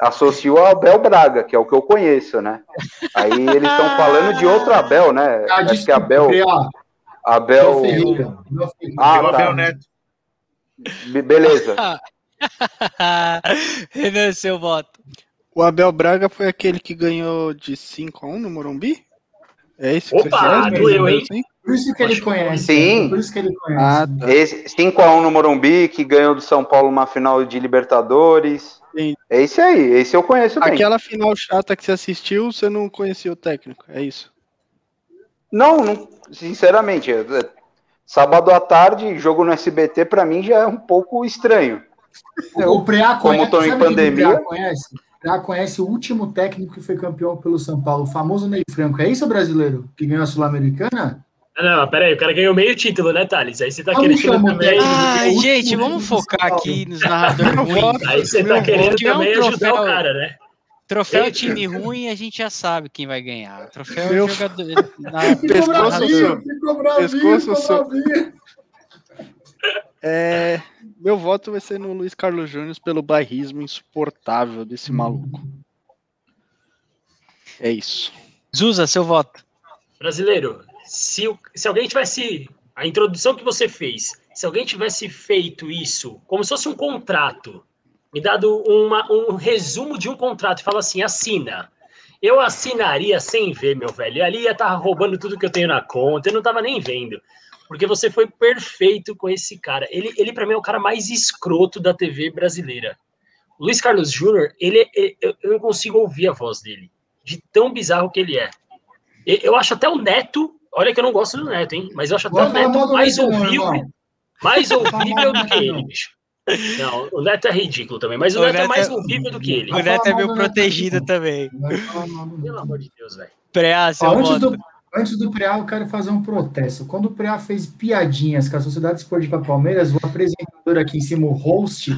associo a Abel Braga, que é o que eu conheço, né? Aí eles estão falando de outro Abel, né? Ah, acho que desculpa, Abel. Abel. Ah, o Abel tá. Neto. Be- Beleza. Renan, seu voto. O Abel Braga foi aquele que ganhou de 5 a 1 no Morumbi? É esse que Opa, você doeu, hein? Por isso que ele conhece. Sim. Por isso que ele conhece. Ah, tá. Esse 5x1 no Morumbi, que ganhou do São Paulo uma final de Libertadores. Sim. É esse aí, esse eu conheço bem. Aquela final chata que você assistiu, você não conhecia o técnico, é isso. Não, não- sinceramente, é- é- sábado à tarde, jogo no SBT, pra mim já é um pouco estranho. O Preá Como tô em o pandemia. Preá conhece? Preá conhece o último técnico que foi campeão pelo São Paulo, o famoso Ney Franco. É isso, brasileiro? Que ganhou a Sul-Americana? Não, não, pera aí, o cara ganhou meio título, né, Thales? Aí você tá Como querendo também. Ai, último gente, vamos focar aqui nos narradores ruins. Aí você tá querendo um também ajudar troféu. o cara, né? Troféu Ei, time ruim, a gente já sabe quem vai ganhar. Troféu Meu- jogador. Na, Ficou Pescoço bravinho, bravinho, Pescoço bravinho. É, meu voto vai ser no Luiz Carlos Júnior pelo bairrismo insuportável desse maluco. É isso. Zuza, seu voto. Brasileiro, se, se alguém tivesse a introdução que você fez se alguém tivesse feito isso, como se fosse um contrato, me dado uma, um resumo de um contrato e fala assim, assina. Eu assinaria sem ver, meu velho. Ali ia estar tá roubando tudo que eu tenho na conta, eu não estava nem vendo. Porque você foi perfeito com esse cara. Ele, ele para mim, é o cara mais escroto da TV brasileira. O Luiz Carlos Júnior, ele, ele, eu não consigo ouvir a voz dele, de tão bizarro que ele é. Eu acho até o Neto, olha que eu não gosto do Neto, hein? Mas eu acho até o Neto mais ouvível, mais ouvível do que ele, bicho. Não, o Neto é ridículo também, mas o, o Neto, é Neto, é mais ouvível do que ele. O Neto é meio protegido também. Pelo amor de Deus, velho. Preá, seu antes do, antes do Preá, eu quero fazer um protesto. Quando o Preá fez piadinhas com a Sociedade Esportiva Palmeiras, o apresentador aqui em cima, o host,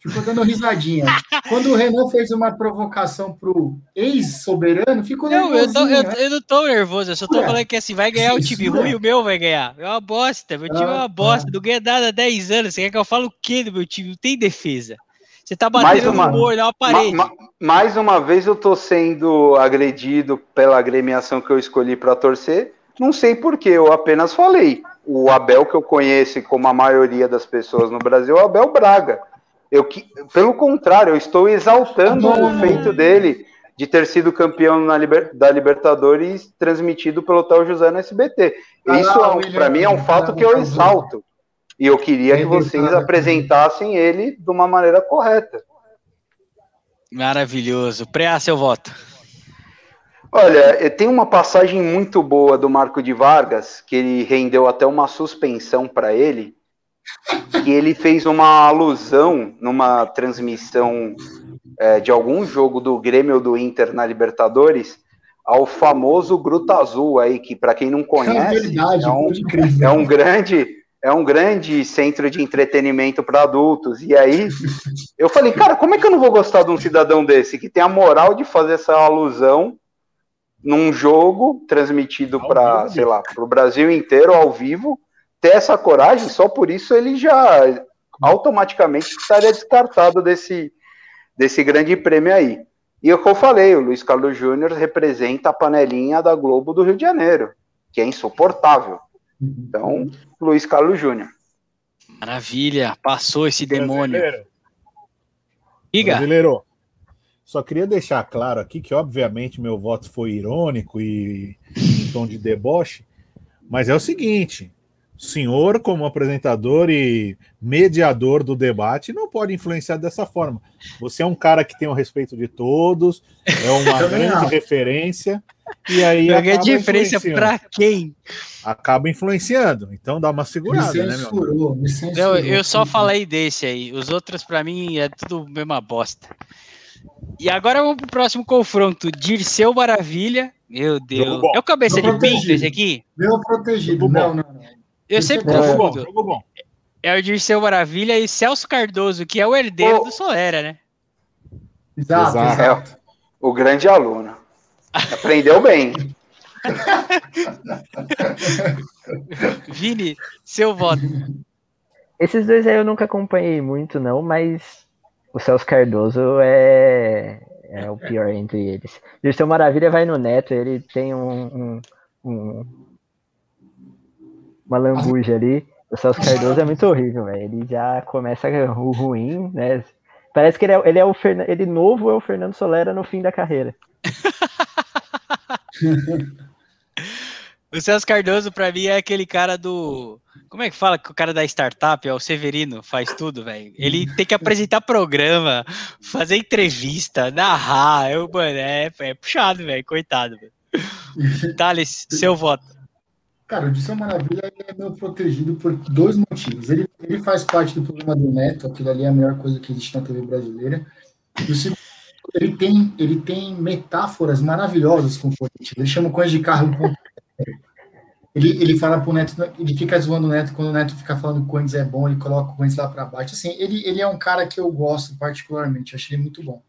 ficou dando risadinha. Quando o Renan fez uma provocação pro ex-soberano, ficou Não, eu, tô, eu, eu, não tô nervoso, eu só tô é. falando que assim, vai ganhar o time ruim e o meu vai ganhar. É uma bosta, meu time ah, é uma bosta, ah. não ganha nada há 10 anos. Você quer que eu fale o quê do meu time? Não tem defesa. Você tá batendo uma, no olho, na parede. Ma, ma, mais uma vez eu tô sendo agredido pela agremiação que eu escolhi para torcer. Não sei porquê, eu apenas falei. O Abel que eu conheço, como a maioria das pessoas no Brasil, é o Abel Braga. Eu, pelo contrário, eu estou exaltando o feito dele de ter sido campeão liber, da Libertadores transmitido pelo tal José no SBT. Isso, é para mim, é um fato que eu exalto. E eu queria que vocês apresentassem ele de uma maneira correta. Maravilhoso. Preá, seu voto. Olha, tem uma passagem muito boa do Marco de Vargas, que ele rendeu até uma suspensão para ele, que ele fez uma alusão numa transmissão é, de algum jogo do Grêmio ou do Inter na Libertadores ao famoso Gruta Azul aí, que para quem não conhece, é, verdade, é, um, é um grande é um grande centro de entretenimento para adultos. E aí eu falei, cara, como é que eu não vou gostar de um cidadão desse que tem a moral de fazer essa alusão num jogo transmitido para, sei lá, para o Brasil inteiro ao vivo? ter essa coragem, só por isso ele já automaticamente estaria descartado desse, desse grande prêmio aí. E é o que eu falei, o Luiz Carlos Júnior representa a panelinha da Globo do Rio de Janeiro, que é insuportável. Então, Luiz Carlos Júnior. Maravilha, passou esse demônio. Brasileiro. Diga. Brasileiro. Só queria deixar claro aqui que, obviamente, meu voto foi irônico e em tom de deboche, mas é o seguinte: senhor, como apresentador e mediador do debate, não pode influenciar dessa forma. Você é um cara que tem o respeito de todos, é uma grande referência, e aí. Grande diferença para quem? Acaba influenciando, então dá uma segurada, né, meu? Eu, eu só falei desse aí, os outros para mim é tudo mesma bosta. E agora vamos pro próximo confronto. Dirceu Maravilha. Meu Deus. É o cabeça de pinto esse aqui? Meu protegido. Não, não, não. Eu sempre confundo. É o Dirceu Maravilha e Celso Cardoso, que é o herdeiro o... do Solera, né? Exato, exato. É, o grande aluno. Aprendeu bem. Vini, seu voto. Esses dois aí eu nunca acompanhei muito, não, mas o Celso Cardoso é, é o pior entre eles. Dirceu Maravilha vai no Neto, ele tem um, um, um uma lambuja ali. O Celso Cardoso é muito horrível, velho. Ele já começa ruim, né? Parece que ele é, ele é o ele novo é o Fernando Solera no fim da carreira. o Celso Cardoso, pra mim, é aquele cara do. Como é que fala que o cara da startup é o Severino? Faz tudo, velho. Ele tem que apresentar programa, fazer entrevista, narrar. Eu, mano, é, é puxado, velho. Coitado, velho. Thales, seu voto. Cara, o Dissão Maravilha é meu protegido por dois motivos. Ele, ele faz parte do programa do Neto, aquilo ali é a melhor coisa que existe na TV brasileira. E o segundo, ele tem, ele tem metáforas maravilhosas com política. Ele chama coisa de carro. Ele, ele fala pro Neto, ele fica zoando o Neto, quando o Neto fica falando que o Corinthians é bom, ele coloca o Corinthians lá para baixo. Assim, ele, ele é um cara que eu gosto particularmente, eu achei ele muito bom.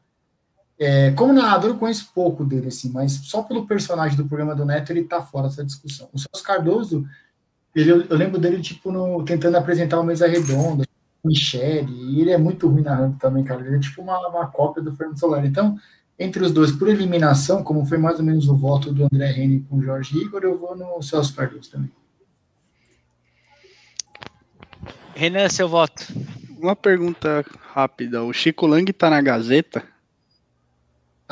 É, como narrador, eu conheço pouco dele, assim, mas só pelo personagem do programa do Neto, ele tá fora dessa discussão. O Celso Cardoso, ele, eu lembro dele, tipo, no, tentando apresentar o Mesa Redonda, Michele, e ele é muito ruim narrando também, cara. Ele é tipo uma, uma cópia do Fernando Solar. Então, entre os dois, por eliminação, como foi mais ou menos o voto do André Reni com o Jorge Igor, eu vou no Celso Cardoso também. Renan, seu voto. Uma pergunta rápida. O Chico Lang tá na Gazeta?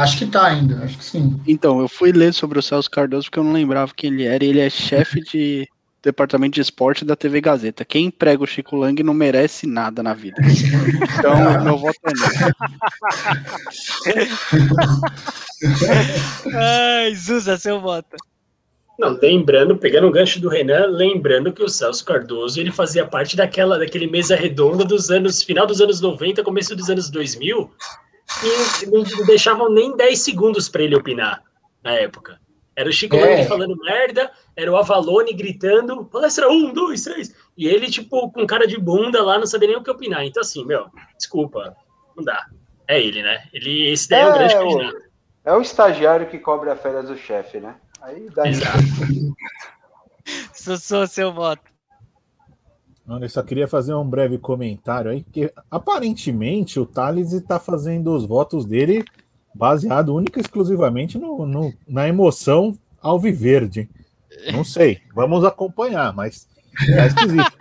Acho que tá ainda, acho que sim. Então, eu fui ler sobre o Celso Cardoso porque eu não lembrava quem ele era. E ele é chefe de departamento de esporte da TV Gazeta. Quem emprega o Chico Lang não merece nada na vida. Então, meu voto é nele. Ai, Zuza, seu voto. Não, lembrando, pegando o gancho do Renan, lembrando que o Celso Cardoso ele fazia parte daquela daquele mesa redonda dos anos final dos anos 90, começo dos anos 2000, e não deixavam nem 10 segundos para ele opinar na época. Era o Chico é. falando merda, era o Avalone gritando, palestra um, dois, três. E ele, tipo, com cara de bunda lá, não sabia nem o que opinar. Então, assim, meu, desculpa, não dá. É ele, né? Ele, esse daí é, é um grande candidato. É o estagiário que cobre a férias do chefe, né? Aí dá Sou, sou seu voto. Eu só queria fazer um breve comentário aí, porque aparentemente o Thales está fazendo os votos dele baseado única e exclusivamente no, no, na emoção alviverde. Não sei, vamos acompanhar, mas é esquisito.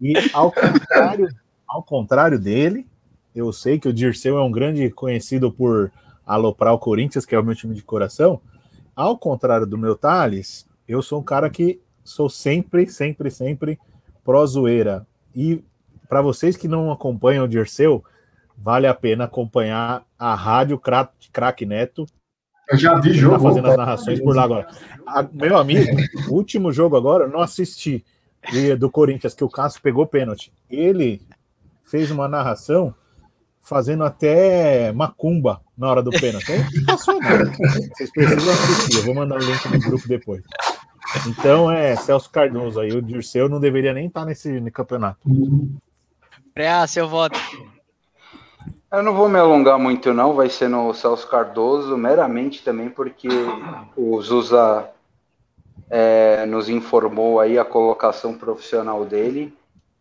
E ao contrário, ao contrário dele, eu sei que o Dirceu é um grande conhecido por aloprar o Corinthians, que é o meu time de coração. Ao contrário do meu Thales, eu sou um cara que sou sempre, sempre, sempre pró-zoeira. E para vocês que não acompanham o Dirceu, vale a pena acompanhar a Rádio Crack Neto. Eu já vi jogo. Tá fazendo as narrações por lá agora. A, meu amigo, o último jogo agora, eu não assisti do Corinthians, que o Cássio pegou pênalti. Ele fez uma narração fazendo até macumba na hora do pênalti. É Vocês precisam assistir. Eu vou mandar o link no grupo depois. Então é Celso Cardoso aí. O Dirceu não deveria nem estar nesse campeonato. Ah, seu voto. Eu não vou me alongar muito, não. Vai ser no Celso Cardoso, meramente também porque o Zusa é, nos informou aí a colocação profissional dele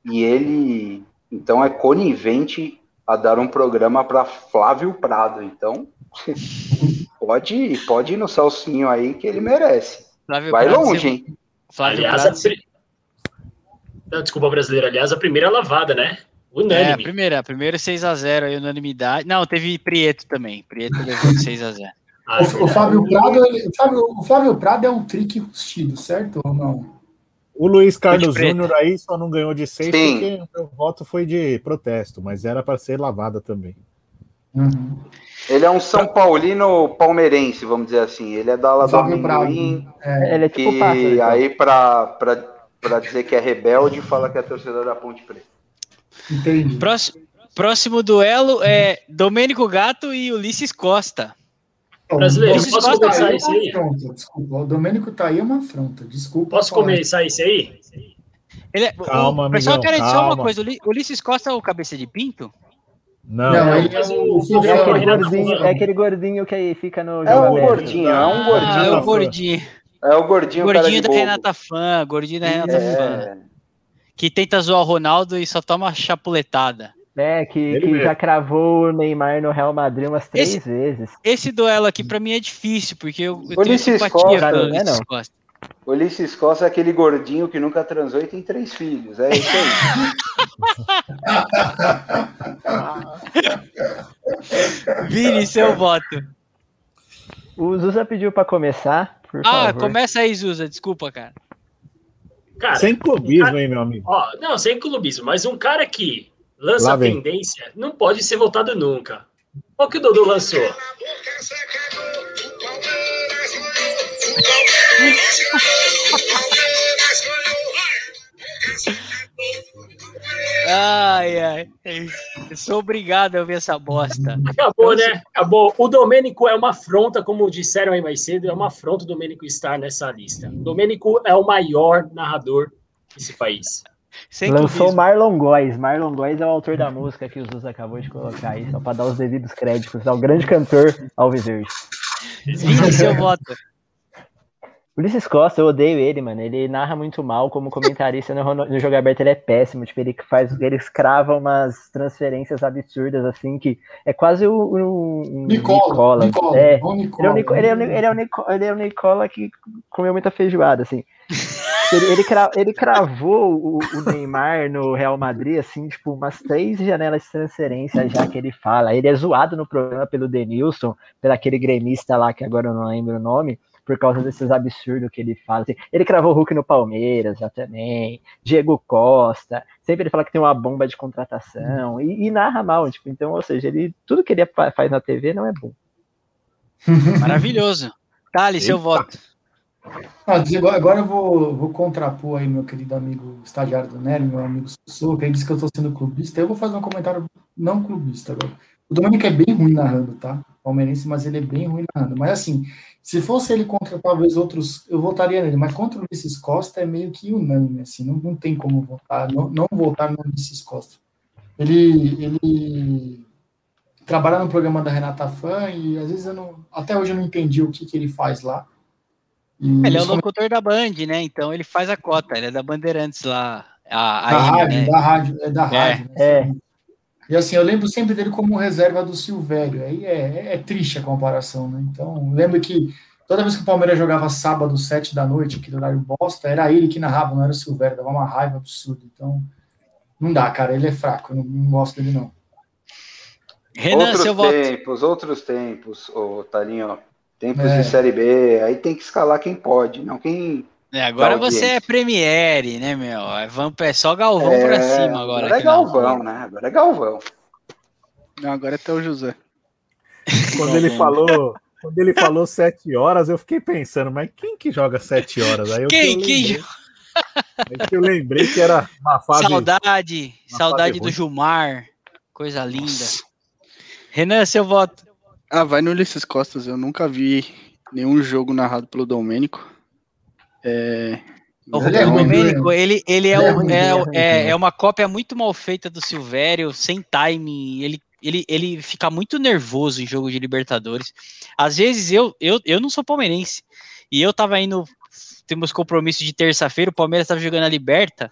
e ele, então, é conivente a dar um programa para Flávio Prado. Então, pode, pode ir no Celcinho aí que ele merece. Flávio Vai Prado, longe, hein? Flávio Aliás, Prado, a... Não, desculpa, brasileiro. Aliás, a primeira lavada, né? Unânime. É, a primeira, a primeira 6x0 aí, unanimidade. Não, teve Prieto também. Prieto levou 6x0. Ah, o, o, Flávio Prado, o, Flávio, o Flávio Prado é um trick rustido, certo ou não? O Luiz Carlos Júnior aí só não ganhou de 6 porque o voto foi de protesto, mas era para ser lavada também. Uhum. Ele é um São Paulino palmeirense, vamos dizer assim. Ele é da ala do amendoim. É, ele é tipo e então. aí, para dizer que é rebelde, fala que é torcedor da Ponte Preta. Entendi. Próximo, próximo duelo é Domênico Gato e Ulisses Costa. Brasileiro, Ulisses posso Costa começar isso aí? desculpa, o Domênico tá aí é uma afronta, desculpa. Posso começar isso aí? Ele é, calma, o pessoal quer dizer uma coisa, o Ulisses Costa é o cabeça de pinto? Não, não ele é, o, o, é, aquele gordinho, é aquele gordinho que fica no É o gordinho, é um gordinho. Ah, é o gordinho. É o gordinho, gordinho da Renata Fã, gordinho da Renata é. Fã que tenta zoar o Ronaldo e só toma chapuletada. É, que, que já cravou o Neymar no Real Madrid umas três esse, vezes. Esse duelo aqui para mim é difícil, porque eu, eu tenho simpatia Costa, pelo Ulisses é, Costa. O Ulisses Costa é aquele gordinho que nunca transou e tem três filhos. É isso aí. Vini, seu voto. O Zuza pediu para começar. ah, favor. começa aí, Zuza. Desculpa, cara. Cara, sem clubismo, cara, hein, meu amigo? Ó, não, sem clubismo, mas um cara que lança tendência não pode ser votado nunca. Olha o que o Dodô lançou. Ai, ai. Eu sou obrigado a ouvir essa bosta. Acabou, né? Acabou. O Domênico é uma afronta, como disseram aí mais cedo, é uma afronta o Domênico estar nessa lista. O Domênico é o maior narrador desse país. Sem Lançou Marlon Góes. Marlon Góes é o autor da música que o Zuz acabou de colocar aí, só para dar os devidos créditos ao grande cantor Alviverde. Vini, seu voto. Ulisses Costa, eu odeio ele, mano. Ele narra muito mal como comentarista no, no jogo aberto, ele é péssimo. Tipo, ele faz, ele escrava umas transferências absurdas, assim, que é quase o, o, o Nicola. Nicola, é. Nicola. Ele, é o Nicola, ele, é o, ele, é o Nicola, ele é o Nicola que comeu muita feijoada, assim. Ele, ele, cra, ele cravou o, o, Neymar no Real Madrid, assim, tipo, umas três janelas de transferência já que ele fala. Ele é zoado no programa pelo Denilson, pelo aquele gremista lá, que agora eu não lembro o nome, por causa desses absurdos que ele fala. Assim, ele cravou o Hulk no Palmeiras já também, Diego Costa, sempre ele fala que tem uma bomba de contratação, e, e narra mal, tipo, então, ou seja, ele, tudo que ele faz na TV não é bom. Maravilhoso. Dali, seu voto. Ah, agora eu vou, vou contrapor aí meu querido amigo estagiário do Nery, meu amigo Sussu, que ele disse que eu estou sendo clubista. Eu vou fazer um comentário não clubista agora. O Domenico é bem ruim narrando, tá? Palmeirense, mas ele é bem ruim narrando. Mas assim, se fosse ele contra talvez outros, eu votaria nele. Mas contra o Ulisses Costa é meio que unânime, assim, não, não tem como votar, não, não votar no Ulisses Costa. Ele, ele trabalha no programa da Renata Fã e às vezes eu não, até hoje eu não entendi o que, que ele faz lá. E ele é o locutor da Band, né? Então ele faz a cota, ele é da Bandeirantes lá. A, a da, M, rádio, né? da rádio, é da é. rádio, né? E assim, eu lembro sempre dele como reserva do Silvério. Aí é, é, triste a comparação, né? Então, lembro que toda vez que o Palmeiras jogava sábado, sete da noite, aquele horário bosta, era ele que narrava, não era o Silvério, dava uma raiva absurda. Então, não dá, cara, ele é fraco, eu não, não gosto dele, não. Renan, outros seu tempos, voto. outros tempos, ô Talinho. Tempos é. de Série B, aí tem que escalar quem pode, não quem. É, agora você é Premiere, né, meu? É, vamos, é só Galvão é, pra cima agora. Agora é Galvão, né? Agora é Galvão. Não, agora é até o José. Quando ele falou, quando ele falou sete horas, eu fiquei pensando, mas quem que joga sete horas? Aí eu quem? Que eu Aí que eu lembrei que era uma fase. Saudade, uma saudade fase do. Gilmar, coisa linda. Nossa. Renan, seu voto. Ah, vai no Ulisses Costas. Eu nunca vi nenhum jogo narrado pelo Domênico. É... O é Domênico, ele, ele é, é, um, é, é, é, uma cópia muito mal feita do Silvério, sem timing. Ele, ele, ele fica muito nervoso em jogo de Libertadores. Às vezes eu, eu, eu não sou palmeirense. E eu tava indo. Temos compromisso de terça-feira, o Palmeiras tava jogando a Liberta.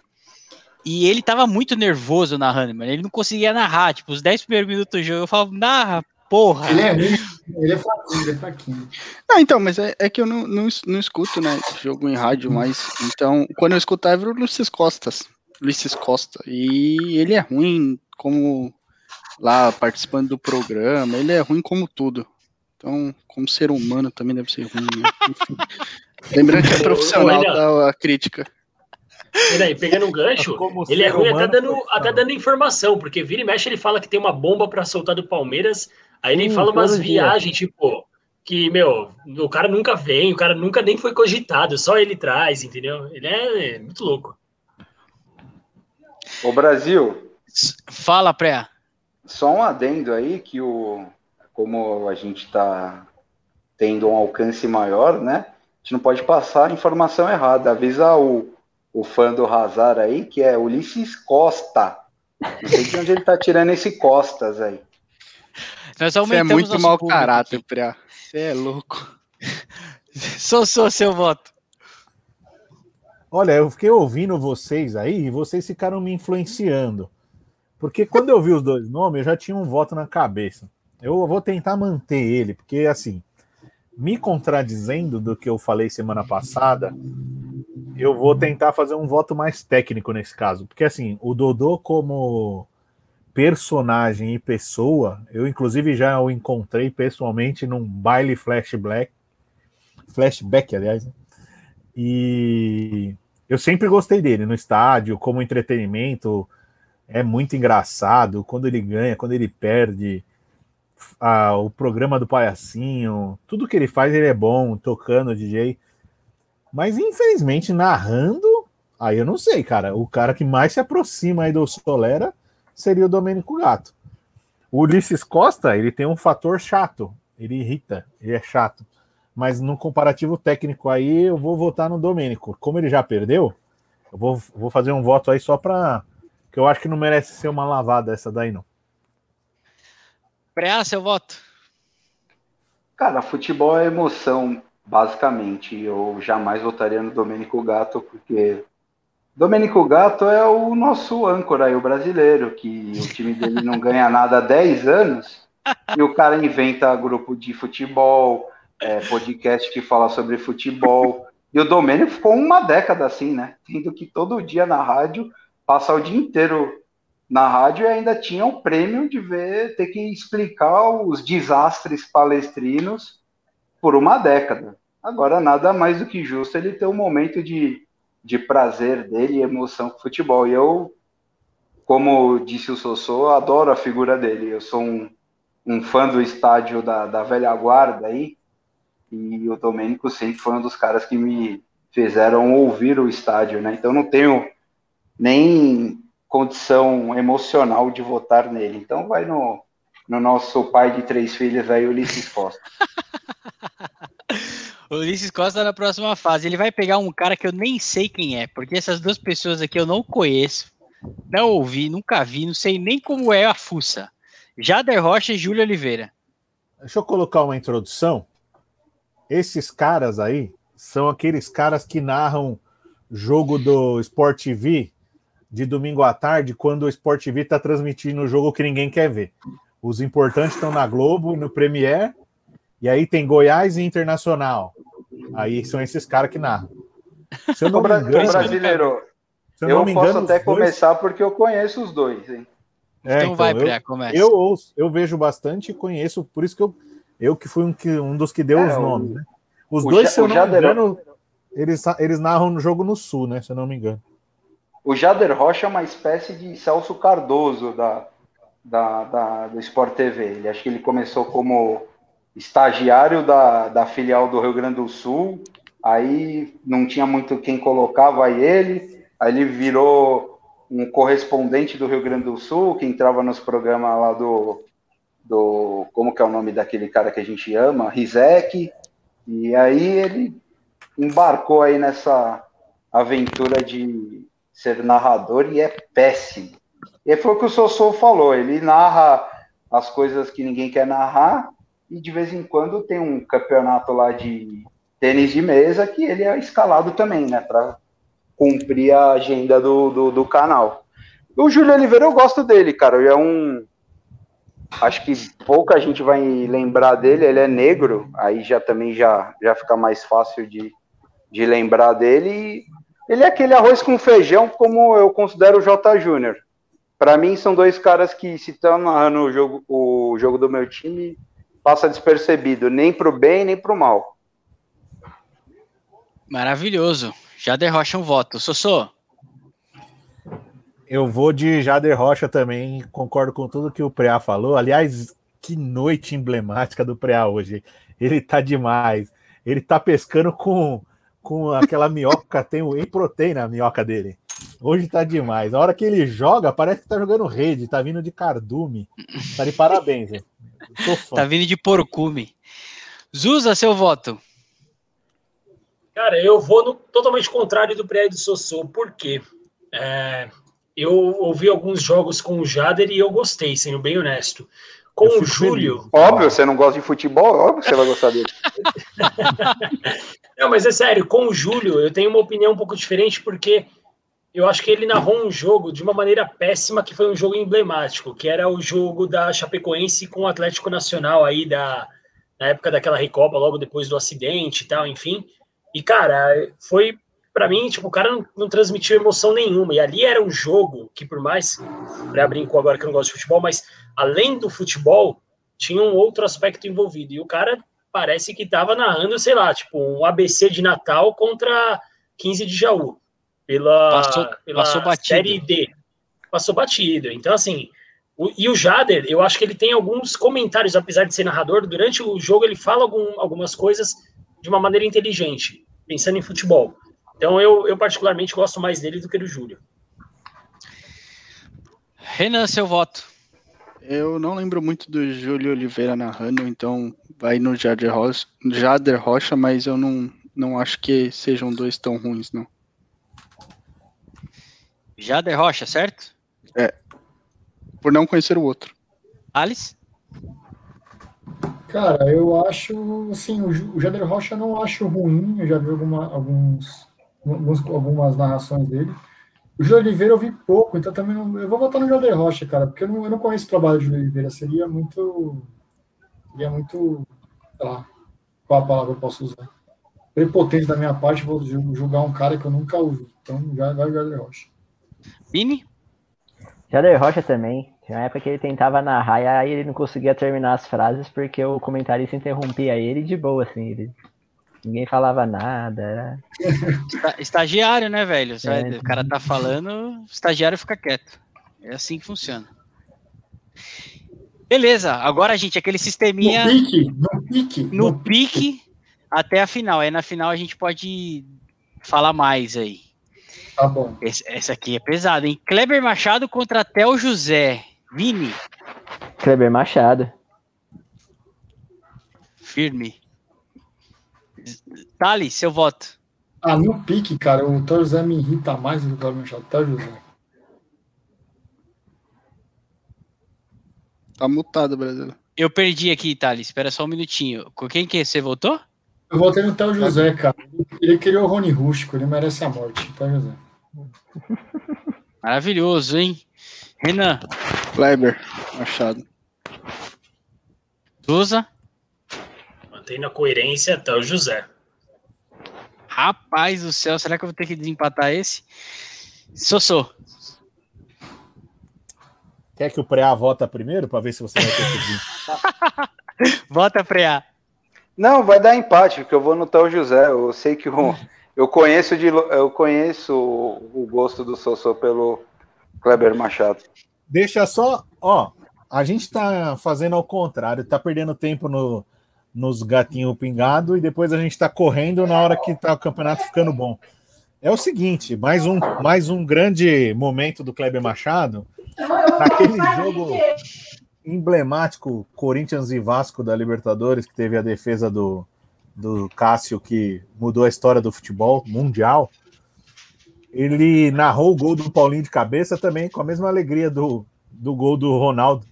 E ele tava muito nervoso narrando, mano. Ele não conseguia narrar. Tipo, os 10 primeiros minutos do jogo, eu falava, narra, Porra! Ele é ruim, ele é fraquinho, ele é fraquinho. Ah, então, mas é, é que eu não, não, não, escuto, né, jogo em rádio mais. Então, quando eu escutava era o Luiz Costas. Luiz Costa. E ele é ruim como lá participando do programa, ele é ruim como tudo. Então, como ser humano também deve ser ruim. Né? Lembrando que é profissional tá, a crítica. Peraí, pegando um gancho, ele é ruim até dando, até dando informação, porque vira e mexe ele fala que tem uma bomba para soltar do Palmeiras Aí ele hum, fala umas viagens, tipo, que, meu, o cara nunca vem, o cara nunca nem foi cogitado, só ele traz, entendeu? Ele é muito louco. O Brasil. Fala, Pré. Só um adendo aí que o como a gente está tendo um alcance maior, né? A gente não pode passar a informação errada. Avisa o, o fã do Hazard aí, que é Ulisses Costa. Não sei de onde ele tá tirando esse Costas aí. Nós aumentamos Você é muito mau caráter, Priá. Você é louco. sou, sou seu voto. Olha, eu fiquei ouvindo vocês aí e vocês ficaram me influenciando. Porque quando eu vi os dois nomes, eu já tinha um voto na cabeça. Eu vou tentar manter ele, porque assim, me contradizendo do que eu falei semana passada, eu vou tentar fazer um voto mais técnico nesse caso. Porque assim, o Dodô como personagem e pessoa, eu inclusive já o encontrei pessoalmente num baile flashback, flashback, aliás, né? e eu sempre gostei dele no estádio, como entretenimento, é muito engraçado quando ele ganha, quando ele perde, o programa do Palhacinho, tudo que ele faz ele é bom, tocando DJ, mas infelizmente narrando, aí eu não sei, cara, o cara que mais se aproxima aí do Solera seria o Domênico Gato. O Ulisses Costa, ele tem um fator chato, ele irrita, ele é chato. Mas no comparativo técnico aí, eu vou votar no Domênico. Como ele já perdeu, eu vou, vou fazer um voto aí só para que eu acho que não merece ser uma lavada essa daí não. Preá, seu voto. Cara, futebol é emoção, basicamente. Eu jamais votaria no Domênico Gato, porque Domênico Gato é o nosso âncora aí, o brasileiro, que o time dele não ganha nada há 10 anos, e o cara inventa grupo de futebol, é, podcast que fala sobre futebol, E o Domênico ficou uma década assim, né? Tendo que todo dia na rádio, passar o dia inteiro na rádio e ainda tinha o prêmio de ver, ter que explicar os desastres palestrinos por uma década. Agora, nada mais do que justo ele ter um momento de, de prazer dele e emoção com o futebol. E eu, como disse o Sossô, adoro a figura dele. Eu sou um, um fã do estádio da, da velha guarda aí, e o Domênico sempre foi um dos caras que me fizeram ouvir o estádio, né? Então não tenho nem condição emocional de votar nele. Então vai no, no nosso pai de três filhos aí, Ulisses Costa. o Ulisses Costa na próxima fase. Ele vai pegar um cara que eu nem sei quem é, porque essas duas pessoas aqui eu não conheço, não ouvi, nunca vi, não sei nem como é a fuça. Jader Rocha e Júlio Oliveira. Deixa eu colocar uma introdução. Esses caras aí são aqueles caras que narram jogo do Sport TV de domingo à tarde, quando o Sport TV está transmitindo o jogo que ninguém quer ver. Os importantes estão na Globo e no Premier, e aí tem Goiás e Internacional. Aí são esses caras que narram. Se eu não me engano, brasileiro, eu, eu posso engano, até dois... começar porque eu conheço os dois, hein? É, então, então vai, Pré, começa. Eu, ouço, eu vejo bastante e conheço, por isso que eu, eu que fui um, um dos que deu é, os nomes, né? Os dois, ja, se eu não Jader... me engano, eles, eles narram no jogo no Sul, né? Se eu não me engano. O Jader Rocha é uma espécie de Celso Cardoso da, da, da, do Sport TV. Ele acho que ele começou como estagiário da, da filial do Rio Grande do Sul, aí não tinha muito quem colocava ele, aí ele virou um correspondente do Rio Grande do Sul, que entrava nos programas lá do, do como que é o nome daquele cara que a gente ama, Rizek, e aí ele embarcou aí nessa aventura de ser narrador e é péssimo. E foi o que o Sossô falou, ele narra as coisas que ninguém quer narrar, e de vez em quando tem um campeonato lá de tênis de mesa que ele é escalado também, né, para cumprir a agenda do, do, do, canal. O Júlio Oliveira eu gosto dele, cara, é um acho que pouca gente vai lembrar dele, ele é negro, aí já também já já fica mais fácil de, de lembrar dele. Ele é aquele arroz com feijão como eu considero o J Júnior. Para mim são dois caras que se estão narrando o jogo, o jogo do meu time, passa despercebido, nem para o bem nem para o mal. Maravilhoso. Já derrocha um voto. Sossô. Eu vou de Jader Rocha também, concordo com tudo que o Preá falou. Aliás, que noite emblemática do Preá hoje. Ele tá demais. Ele tá pescando com, com aquela minhoca, tem o whey protein na minhoca dele. Hoje tá demais. A hora que ele joga, parece que tá jogando rede, tá vindo de cardume. Tá de parabéns, hein? Tá vindo de porcume. Zusa, seu voto. Cara, eu vou no totalmente contrário do pré do Sossô. Por quê? É, eu ouvi alguns jogos com o Jader e eu gostei, sendo bem honesto. Com o Júlio. Óbvio, você não gosta de futebol, óbvio que você vai gostar dele. não, mas é sério, com o Júlio eu tenho uma opinião um pouco diferente, porque eu acho que ele narrou um jogo de uma maneira péssima, que foi um jogo emblemático, que era o jogo da Chapecoense com o Atlético Nacional aí da na época daquela Recopa, logo depois do acidente e tal, enfim. E cara, foi para mim, tipo, o cara não, não, transmitiu emoção nenhuma. E ali era um jogo que, por mais. Para brinco agora que eu não gosto de futebol, mas além do futebol, tinha um outro aspecto envolvido. E o cara parece que estava narrando, sei lá, tipo, um ABC de Natal contra 15 de Jaú pela, passou, pela passou Série D. Passou batido. Então, assim, o, e o Jader, eu acho que ele tem alguns comentários, apesar de ser narrador, durante o jogo ele fala algum, algumas coisas de uma maneira inteligente, pensando em futebol. Então, eu, eu particularmente gosto mais dele do que do Júlio. Renan, seu voto. Eu não lembro muito do Júlio Oliveira narrando, então vai no Jader Rocha, Jader Rocha mas eu não, não acho que sejam dois tão ruins, não. Jader Rocha, certo? É. Por não conhecer o outro. Alice? Cara, eu acho, assim, o Jader Rocha não acho ruim, eu já vi alguma, alguns, algumas narrações dele. O Júlio Oliveira eu vi pouco, então também não, eu vou votar no Jader Rocha, cara, porque eu não, eu não conheço o trabalho do Júlio Oliveira, seria muito, seria muito, sei lá, qual a palavra eu posso usar? prepotência da minha parte, vou julgar um cara que eu nunca ouvi. Então já vai o Jader Rocha. Vini? Jader Rocha também. Tinha uma época que ele tentava narrar e aí ele não conseguia terminar as frases porque o comentarista interrompia ele de boa, assim. Ele... Ninguém falava nada. Era... Estagiário, né, velho? É, o cara tá falando, o estagiário fica quieto. É assim que funciona. Beleza, agora, gente, aquele sisteminha. No pique, no pique. No, no pique, pique até a final. Aí na final a gente pode falar mais aí. Tá bom. Esse, essa aqui é pesada, hein? Kleber Machado contra Theo José. Vini. Kleber Machado. Firme. Thales, seu voto. Ah, no pique, cara, o Theo José me irrita mais do que o Kleber Machado. Theo José. Tá mutado, Brasil. Eu perdi aqui, Thales. Espera só um minutinho. Com quem que você votou? Eu votei no Theo José, cara. Ele criou o Rony Rústico, ele merece a morte. Theo José. Maravilhoso, hein? Renan. Kleber, Machado. Souza. Mantém na coerência até o José. Rapaz do céu, será que eu vou ter que desempatar esse? Sossô. Quer que o Preá vota primeiro para ver se você vai ter que desempatar? Vota, Preá. Não, vai dar empate, porque eu vou no tal José. Eu sei que o, eu conheço de eu conheço o gosto do Sossô pelo Kleber Machado. Deixa só, ó, a gente tá fazendo ao contrário, tá perdendo tempo no, nos gatinhos pingados e depois a gente tá correndo na hora que tá o campeonato ficando bom. É o seguinte, mais um, mais um grande momento do Kleber Machado, naquele jogo emblemático Corinthians e Vasco da Libertadores, que teve a defesa do, do Cássio, que mudou a história do futebol mundial. Ele narrou o gol do Paulinho de cabeça também com a mesma alegria do, do gol do Ronaldo.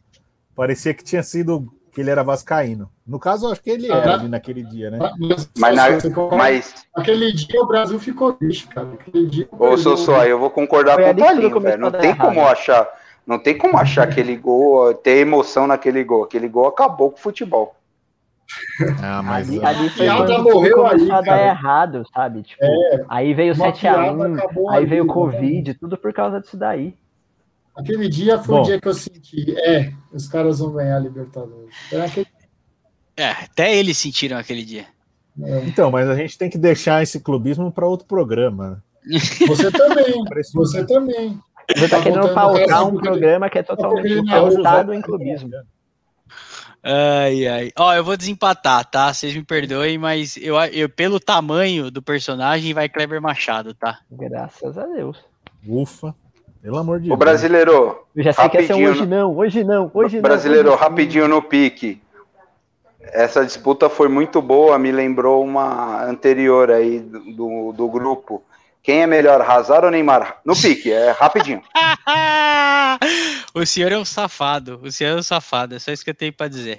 Parecia que tinha sido que ele era vascaíno. No caso, acho que ele era ali naquele dia, né? Mas, mas, na, mas... aquele dia o Brasil ficou triste, cara. Aquele dia, Ô, Sossô, aí eu vou concordar Foi com o Paulinho, velho. Não tem como achar não tem como achar aquele gol, ter emoção naquele gol. Aquele gol acabou com o futebol. Ah, mas ali, ali foi quando morreu aí, a dar errado, sabe? Tipo, é, aí veio 7x1, aí veio o Covid, tudo por causa disso daí. Aquele dia foi Bom, o dia que eu senti, é, os caras vão ganhar a Libertadores. Aquele... É, até eles sentiram aquele dia. É. Então, mas a gente tem que deixar esse clubismo para outro programa. Você também, você também. Você está tá querendo pautar um programa que é totalmente pautado em clubismo. Ai, ai. Ó, eu vou desempatar, tá? Vocês me perdoem, mas eu, eu, pelo tamanho do personagem, vai Kleber Machado, tá? Graças a Deus. Ufa. Pelo amor de Deus. O brasileiro. Eu já sei que essa hoje não, hoje não, hoje não. Brasileiro, hoje rapidinho no pique. Essa disputa foi muito boa, me lembrou uma anterior aí do, do grupo. Quem é melhor, Hazard ou Neymar? No pique, é rapidinho. o senhor é um safado. O senhor é um safado. É só isso que eu tenho para dizer.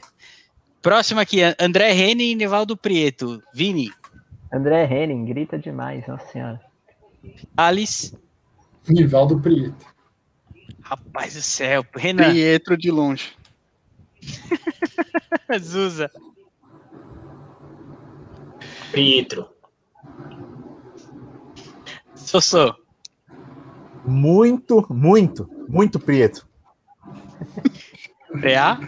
Próximo aqui, André Henning e Nivaldo Prieto. Vini. André Henning, grita demais, nossa senhora. Alice. Nivaldo Prieto. Rapaz do céu, Renan. Pietro de longe. Zuza. Pietro. Sossô. Muito, muito, muito Prieto. PA?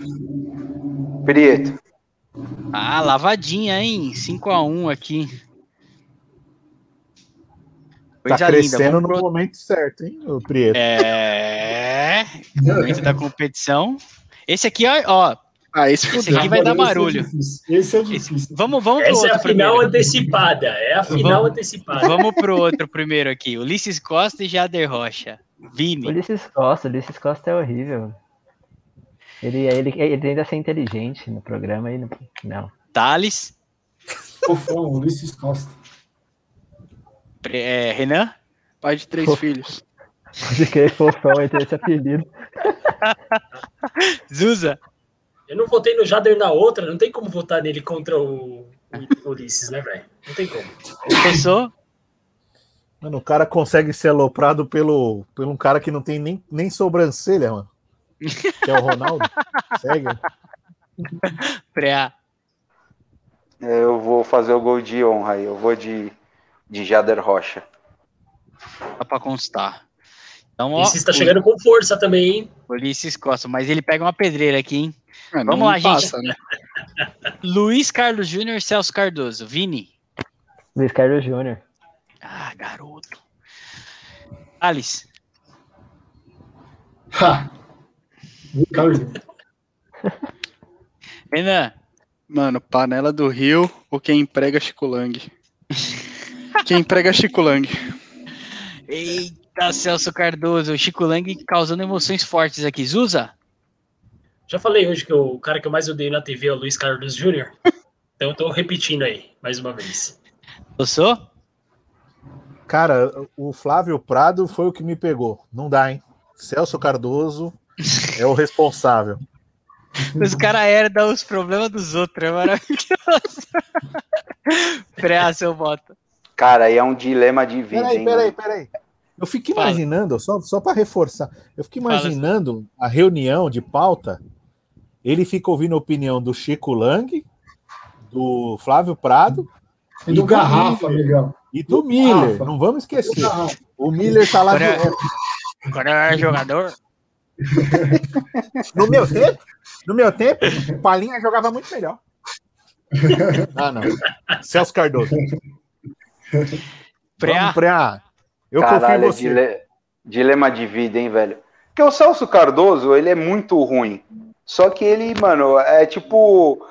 Prieto. Ah, lavadinha, hein? 5x1 aqui. Coisa tá crescendo linda. no pro... momento certo, hein, o Prieto? É. momento da competição. Esse aqui, ó, ó ah, esse, esse aqui vai dar barulho. Esse é difícil. Esse, vamos, vamos Essa pro outro é a final primeiro. antecipada. É a final vamos, antecipada. Vamos pro outro primeiro aqui. Ulisses Costa e Jader Rocha. Vini. Ulisses Costa, Ulisses Costa é horrível. Ele, ele, ele tenta ser inteligente no programa e não. Thales. Fofão, Ulisses Costa. É, Renan? Pai de três filhos. Pode crer, fofão, entre esse apelido. Zuza. Eu não votei no Jader na outra, não tem como votar nele contra o, o Ulisses, né, velho? Não tem como. Pensou? Mano, o cara consegue ser aloprado pelo, pelo um cara que não tem nem, nem sobrancelha, mano. Que é o Ronaldo. Segue. Preá. Eu vou fazer o gol de honra aí. Eu vou de, de Jader Rocha. Só pra constar. Então, ó, Ulisses tá chegando com força também, hein? Ulisses Costa, mas ele pega uma pedreira aqui, hein? É, Vamos lá, gente. passa, né? Luiz Carlos Júnior, Celso Cardoso. Vini. Luiz Carlos Júnior. Ah, garoto. Alice. Ha! Carlos, Renan. Mano, panela do Rio ou quem emprega Chico Lang? quem emprega Chico Lang. Eita, Celso Cardoso. Chico Lang causando emoções fortes aqui. Zuza. Já falei hoje que o cara que eu mais odeio na TV é o Luiz Carlos Júnior. Então eu tô repetindo aí, mais uma vez. Gostou? Cara, o Flávio Prado foi o que me pegou. Não dá, hein? Celso Cardoso é o responsável. Os caras herdam os problemas dos outros. É maravilhoso. Frear seu voto. Cara, aí é um dilema de vida. Peraí, hein, peraí, peraí. Eu fico Fala. imaginando, só, só para reforçar, eu fico Fala, imaginando a reunião de pauta. Ele fica ouvindo a opinião do Chico Lang, do Flávio Prado E do Garrafa, amigão. e do Do Miller. Rafa. Não vamos esquecer. Do. O Miller tá lá Agora- direto. Quando eu era jogador, No meu tempo, no meu tempo, o Palinha jogava muito melhor. Ah, não. Celso Cardoso. Preá. Vamos, Preá. Eu confio Caralho, em é você. dile- dilema de vida, hein, velho? Porque o Celso Cardoso, ele é muito ruim. Só que ele, mano, é tipo.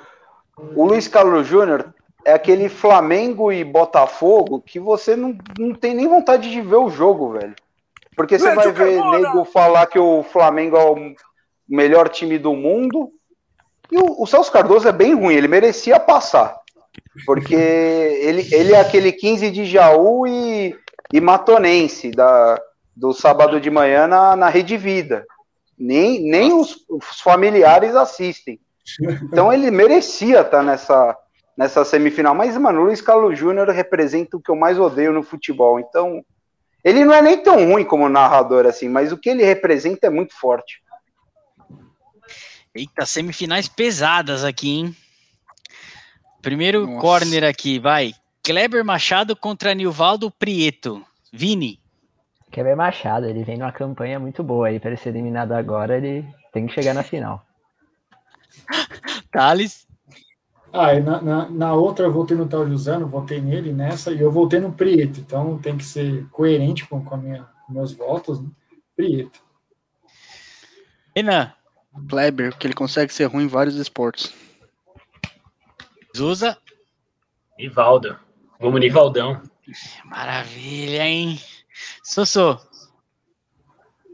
O Luiz Carlos Júnior é aquele Flamengo e Botafogo que você não, não tem nem vontade de ver o jogo, velho. Porque você vai o ver Carmona! nego falar que o Flamengo é o melhor time do mundo. E o, o Celso Cardoso é bem ruim, ele merecia passar. Porque ele, ele é aquele 15 de Jaú e, e Matonense da, do sábado de manhã na, na Rede Vida. Nem, nem os, os familiares assistem. Então ele merecia estar nessa, nessa semifinal. Mas, mano, o Luiz Carlos Júnior representa o que eu mais odeio no futebol. Então, ele não é nem tão ruim como narrador assim, mas o que ele representa é muito forte. Eita, semifinais pesadas aqui, hein? Primeiro Nossa. corner aqui, vai. Kleber Machado contra Nilvaldo Prieto. Vini. Kleber Machado, ele vem numa campanha muito boa aí para ele ser eliminado agora, ele tem que chegar na final. Thales. Ah, e na, na, na outra eu voltei no Tal Jusano, votei nele nessa, e eu voltei no Prieto. Então tem que ser coerente com, com, a minha, com meus votos, né? Prieto. Renan. Kleber, que ele consegue ser ruim em vários esportes. Zuza. Nivaldo. Vamos, Nivaldão. Maravilha, hein? Sossô.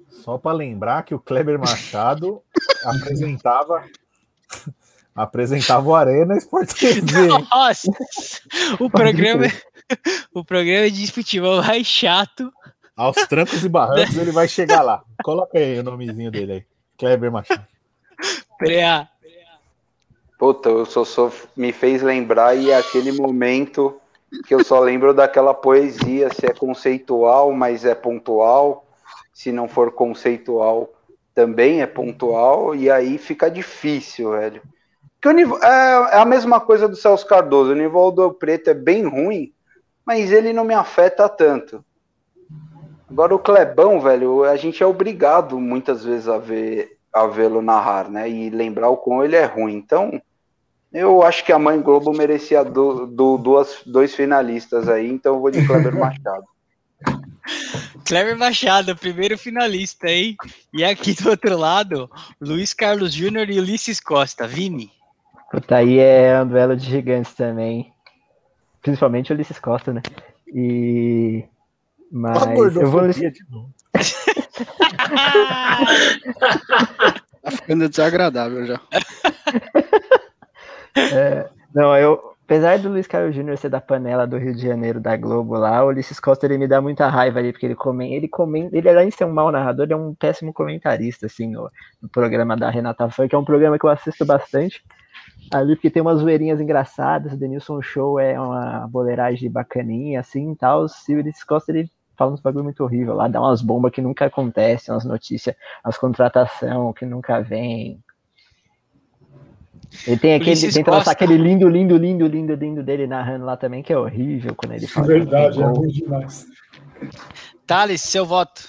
Só para lembrar que o Kleber Machado apresentava apresentava o Arena Sport TV. Nossa! O programa, o programa de futebol mais chato. Aos trancos e barrancos ele vai chegar lá. Coloca aí o nomezinho dele aí. Kleber Machado. Preá. Puta, o Sossô me fez lembrar e aquele momento que eu só lembro daquela poesia, se é conceitual, mas é pontual, se não for conceitual, também é pontual, e aí fica difícil, velho. Porque o Niv- é, é a mesma coisa do Celso Cardoso, o Nivaldo Preto é bem ruim, mas ele não me afeta tanto. Agora o Clebão, velho, a gente é obrigado muitas vezes a ver a vê-lo narrar, né? E lembrar o quão ele é ruim. Então, eu acho que a Mãe Globo merecia do, do- duas, dois finalistas aí, então eu vou de Kleber Machado. Kleber Machado, primeiro finalista, hein? E aqui do outro lado, Luiz Carlos Júnior e Ulisses Costa. Vini. Puta, aí é um duelo de gigantes também. Principalmente Ulisses Costa, né? E. Mas eu vou. de novo. Tá ficando desagradável já. Não, eu. Apesar do Luiz Carlos Júnior ser da panela do Rio de Janeiro da Globo lá, o Ulisses Costa ele me dá muita raiva ali, porque ele comenta, ele comenta, ele além de ser um mau narrador, ele é um péssimo comentarista, assim, no, no programa da Renata Fã, que é um programa que eu assisto bastante. Ali, porque tem umas zoeirinhas engraçadas, o Denilson Show é uma boleiragem bacaninha, assim, e tal. E o Ulisses Costa, ele fala uns bagulho muito horrível lá, dá umas bombas que nunca acontecem, umas notícias, as contratação que nunca vem. Ele tem aquele, Ulisses tenta lançar Costa. aquele lindo, lindo, lindo, lindo, lindo dele narrando lá também, que é horrível quando ele É fala. verdade, é ruim demais. Thales, seu voto.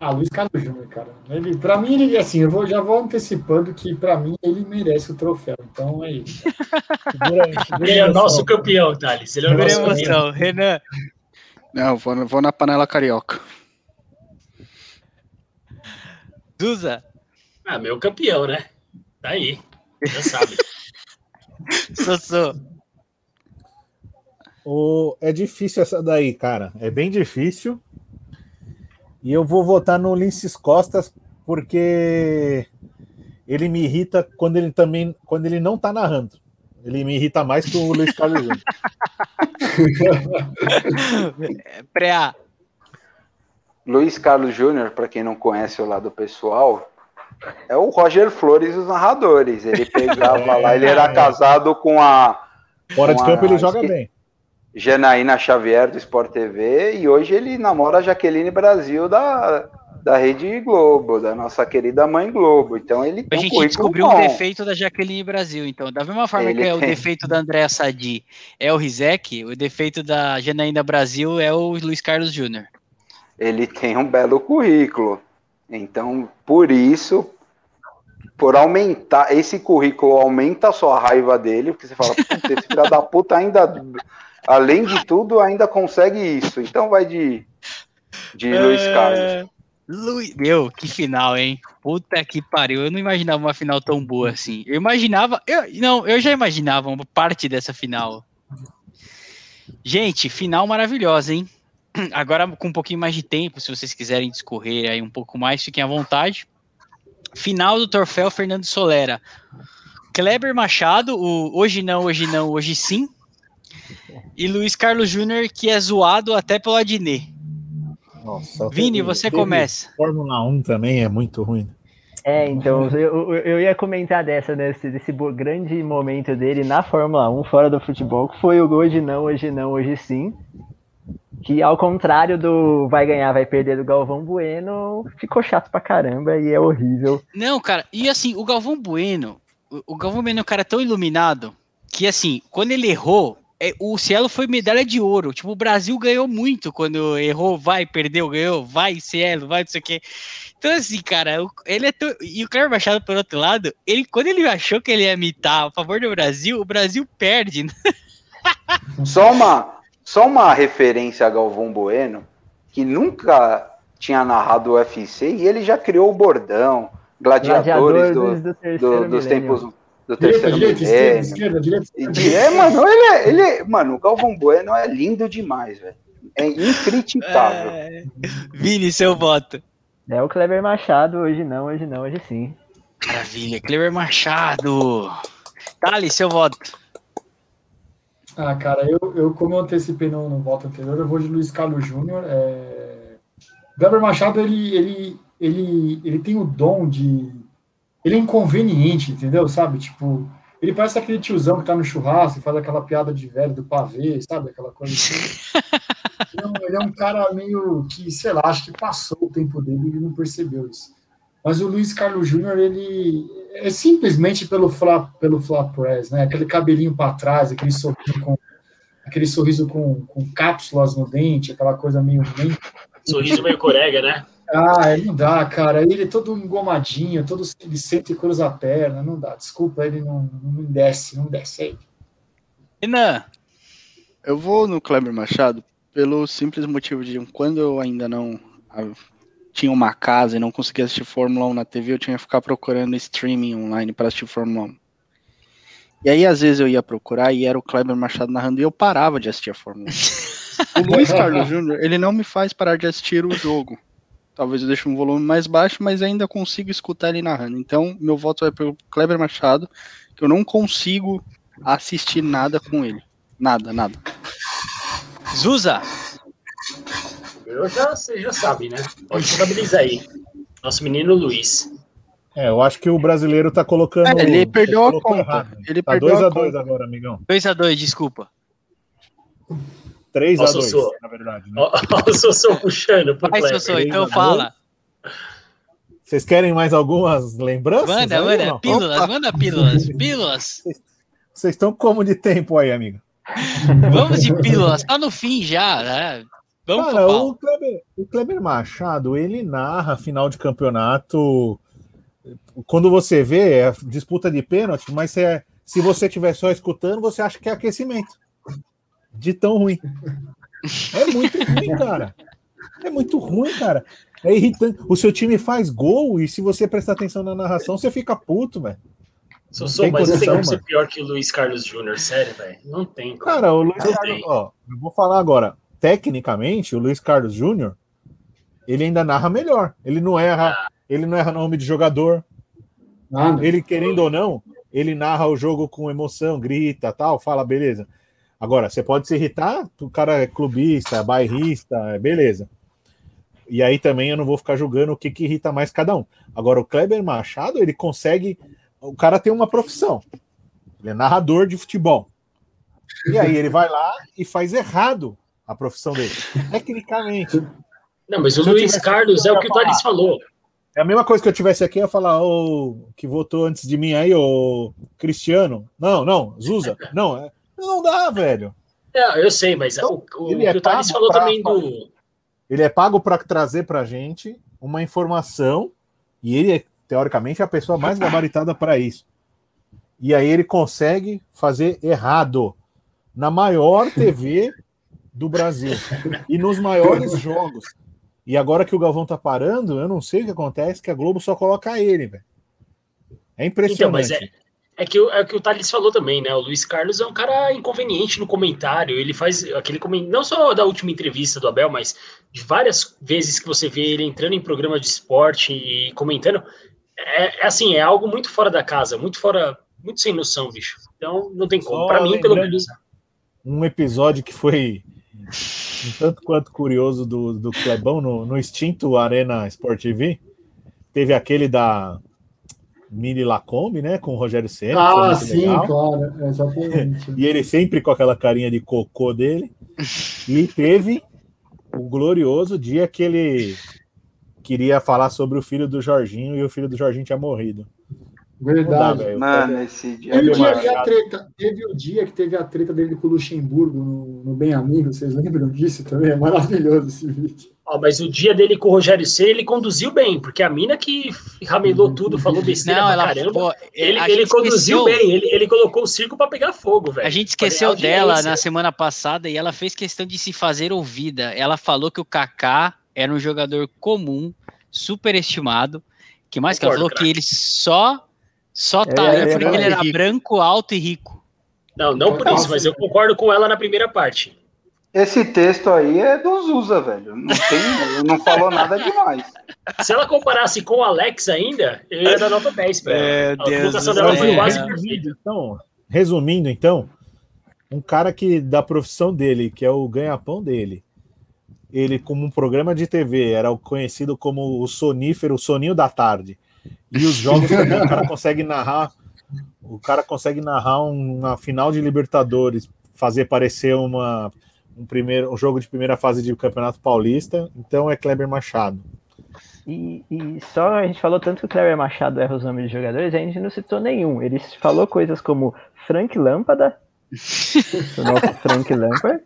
Ah, Luiz Carlos Júnior, cara. Ele, pra mim, ele, assim, eu vou, já vou antecipando que pra mim ele merece o troféu. Então é segura Ele é o nosso campeão, Thales. Ele é o nosso campeão. emoção. Renan, Não, vou, vou na panela carioca. Zuza, Ah, meu campeão, né? Tá aí. Já sabe. Sossô. O- É difícil essa daí, cara. É bem difícil. E eu vou votar no Ulisses Costas porque ele me irrita quando ele também quando ele não tá narrando. Ele me irrita mais que o Luiz Carlos Júnior. Pré-A. Luiz Carlos Júnior, para quem não conhece o lado pessoal, é o Roger Flores dos narradores. Ele pegava lá, ele era casado com a Fora de campo a- ele joga esque- bem. Janaína Xavier do Sport TV e hoje ele namora a Jaqueline Brasil da, da Rede Globo, da nossa querida mãe Globo. Então ele A tem um gente currículo descobriu bom. um defeito da Jaqueline Brasil, então. Da mesma forma Ele que é o tem. defeito da Andréa Sadi é o Rizek, o defeito da Janaína Brasil é o Luiz Carlos Júnior. ele tem um belo currículo. Então, por isso, por aumentar, esse currículo aumenta a sua raiva dele, porque você fala, "Puta, esse filho da puta ainda, além de tudo, ainda consegue isso. Então vai de, de Luiz É. Carlos. Luiz, meu, que final, hein? Puta que pariu. Eu não imaginava uma final tão boa assim. Eu imaginava. Eu, não, eu já imaginava uma parte dessa final. Gente, final maravilhosa, hein? Agora, com um pouquinho mais de tempo, se vocês quiserem discorrer aí um pouco mais, fiquem à vontade. Final do troféu Fernando Solera. Kleber Machado, o hoje não, hoje não, hoje sim. E Luiz Carlos Júnior, que é zoado até pelo Adnet. Nossa, Vini, teve- você teve começa. Fórmula 1 também é muito ruim. É, então, eu, eu- ia comentar dessa, desse, desse bo- grande momento dele na Fórmula 1, fora do futebol, que foi o hoje não, hoje não, hoje sim. Que ao contrário do vai ganhar, vai perder do Galvão Bueno, ficou chato pra caramba e é horrível. Não, cara, e assim, o Galvão Bueno, o- Galvão Bueno é um cara tão iluminado que, assim, quando ele errou, é, o Cielo foi medalha de ouro. Tipo, o Brasil ganhou muito quando errou, vai, perdeu, ganhou, vai, Cielo, vai, não sei o quê. Então, assim, cara, ele é tão... E o Cleber Machado, por outro lado, ele, quando ele achou que ele ia mitar a favor do Brasil, o Brasil perde. né? Só uma, só uma referência a Galvão Bueno, que nunca tinha narrado o UFC e ele já criou o bordão, gladiadores do, do do- terceiro dos tempos do Direita, terceiro direita, esquerda, esquerda, direita. E de- É, mano, ele é, ele é- Mano, o Galvão Bueno é lindo demais, velho. É incriticável. É... Vini, seu voto. É o Kleber Machado, hoje não, hoje não, hoje sim. Maravilha, Cleber Machado. Dali, seu voto. Ah, cara, eu, eu como eu antecipei no, no voto anterior, eu vou de Luiz Carlos Júnior. É... O Kleber Machado, ele, ele, ele, ele tem o dom de. Ele é inconveniente, entendeu? Sabe? Tipo, ele parece aquele tiozão que tá no churrasco e faz aquela piada de velho do pavê, sabe? Aquela coisa assim. Ele é, um, ele é um cara meio que, sei lá, acho que passou o tempo dele e ele não percebeu isso. Mas o Luiz Carlos Júnior, ele é simplesmente pelo flap, pelo flap press, né? Aquele cabelinho para trás, aquele sorriso com aquele sorriso com, com cápsulas no dente, aquela coisa meio Sorriso meio corega, né? Ah, ele não dá, cara. Ele é todo engomadinho, todo ele senta e cruza a perna, não dá. Desculpa, ele não, não desce, não desce aí. Renan, Eu vou no Kleber Machado pelo simples motivo de quando eu ainda não tinha uma casa e não conseguia assistir Fórmula 1 na TV, eu tinha que ficar procurando streaming online para assistir Fórmula 1. E aí, às vezes, eu ia procurar e era o Kleber Machado narrando e eu parava de assistir a Fórmula 1. O Luiz Carlos Júnior, ele não me faz parar de assistir o jogo. Talvez eu deixe um volume mais baixo, mas ainda consigo escutar ele narrando. Então, meu voto é pelo Kleber Machado, que eu não consigo assistir nada com ele. Nada, nada. Zuza. Eu já, você já sabe, né? Pode contabilizar aí. Nosso menino Luiz. É, eu acho que o brasileiro tá colocando. É, ele perdeu a conta. errado. Ele Tá perdeu a 2x2 conta. agora, amigão. 2x2, desculpa. 3x2, Nossa, sou. na verdade. Né? Ó, o Sossô puxando pro Vai. Sossô, então fala. Vocês querem mais algumas lembranças? Manda, aí, manda, pílulas, Opa, manda pílulas, pílulas. Vocês estão como de tempo aí, amigo? Vamos de pílulas, tá no fim já, né? Vamos Cara, o Kleber, o Kleber Machado, ele narra final de campeonato. Quando você vê, é disputa de pênalti, mas é- se você estiver só escutando, você acha que é aquecimento. De tão ruim. É muito ruim, cara. É muito ruim, cara. É irritante. O seu time faz gol e se você prestar atenção na narração, você fica puto, velho. Sou, sou, tem mas não tem condição, como ser pior que o Luiz Carlos Júnior, sério, velho. Não tem como. Cara, o Luiz Não Carlos, tem. ó, eu vou falar agora. Tecnicamente, o Luiz Carlos Júnior, ele ainda narra melhor. Ele não erra, ele não erra nome de jogador. Nada. Ele querendo ou não, ele narra o jogo com emoção, grita, tal, fala beleza. Agora, você pode se irritar, o cara é clubista, é bairrista, é beleza. E aí também eu não vou ficar julgando o que, que irrita mais cada um. Agora, o Kleber Machado, ele consegue. O cara tem uma profissão. Ele é narrador de futebol. E aí ele vai lá e faz errado a profissão dele. Tecnicamente. Não, mas o Luiz Carlos é o que o Thales falou. É a mesma coisa que eu tivesse aqui, eu ia falar, ô, que votou antes de mim aí, ô Cristiano. Não, não, Zuza. Não, é- não dá, velho. É, eu sei, mas Então, o, o ele é que o Thales pago falou pra- também do. Ele é pago para trazer pra gente uma informação e ele é, teoricamente, a pessoa mais gabaritada para isso. E aí ele consegue fazer errado na maior TV do Brasil e nos maiores jogos. E agora que o Galvão tá parando, eu não sei o que acontece, que a Globo só coloca ele, velho. É Então, impressionante. mas é, é, que, o- é que o Thales falou também, né? O Luiz Carlos é um cara inconveniente no comentário. Ele faz aquele comentário, não só da última entrevista do Abel, mas de várias vezes que você vê ele entrando em programa de esporte e comentando. É, é assim, é algo muito fora da casa, muito fora, muito sem noção, bicho. Então, não tem como. Só Pra mim, pelo menos. um episódio que foi um tanto quanto curioso do, do Clebão no, no extinto Arena Sport TV. Teve aquele da Mini Lacombe, né? Com o Rogério Senna. Ah, sim, legal. claro. Exatamente. E ele sempre com aquela carinha de cocô dele. E teve o glorioso dia que ele queria falar sobre o filho do Jorginho e o filho do Jorginho tinha morrido. Dá, Verdade. velho. Mano, esse dia. Teve o, Kleber dia, e a treta, teve o dia que teve a treta dele com o Luxemburgo no, no Bem Amigo, vocês lembram disso também? É maravilhoso esse vídeo. Ó, mas o dia dele com o Rogério C, ele conduziu bem, porque a mina que ramelou tudo, falou besteira Não, pra ela caramba. pô, Ele, a ele gente conduziu esqueceu- bem, ele, ele colocou o circo pra pegar fogo, velho. A gente esqueceu dela na semana passada e ela fez questão de se fazer ouvida. Ela falou que o Kaká era um jogador comum, superestimado. Que mais que ela Concordo, falou que ele só só tá ia- aí eu ia porque falar ele era rico. branco, alto e rico. Não, não por isso, mas eu concordo com ela na primeira parte. Esse texto aí é do Zusa, velho. Não tem, não falou nada demais. Se ela comparasse com o Alex ainda, eu ia dar nota 10 pra É, ela. A do dela foi quase É. perfeita. Então, resumindo, então, um cara que da profissão dele, que é o ganha-pão dele, ele, como um programa de TV, era o conhecido como o sonífero, o soninho da tarde. E os jogos também, o cara consegue narrar, o cara consegue narrar um, uma final de Libertadores, fazer parecer uma, um, primeiro, um jogo de primeira fase de Campeonato Paulista, então é Kleber Machado. E, e só a gente falou tanto que o Kleber Machado erra os nomes de jogadores, a gente não citou nenhum. Ele falou coisas como Frank Lâmpada, o nosso Frank Lampard,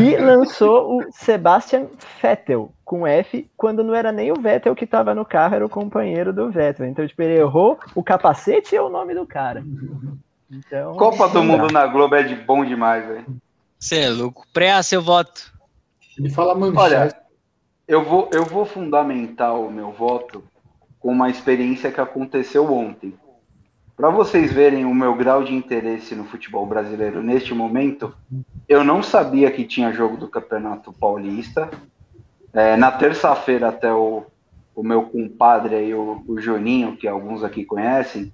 e lançou o Sebastian Vettel com F, quando não era nem o Vettel que estava no carro, era o companheiro do Vettel. Então, tipo, ele errou o capacete e o nome do cara. Então, Copa do. Mundo na Globo é de bom demais, velho. Você é louco. Pré seu voto. Ele fala manchete. Olha, eu vou, eu vou fundamentar o meu voto com uma experiência que aconteceu ontem. Para vocês verem o meu grau de interesse no futebol brasileiro neste momento, eu não sabia que tinha jogo do Campeonato Paulista. É, na terça-feira, até o, o meu compadre aí, o, o Juninho, que alguns aqui conhecem,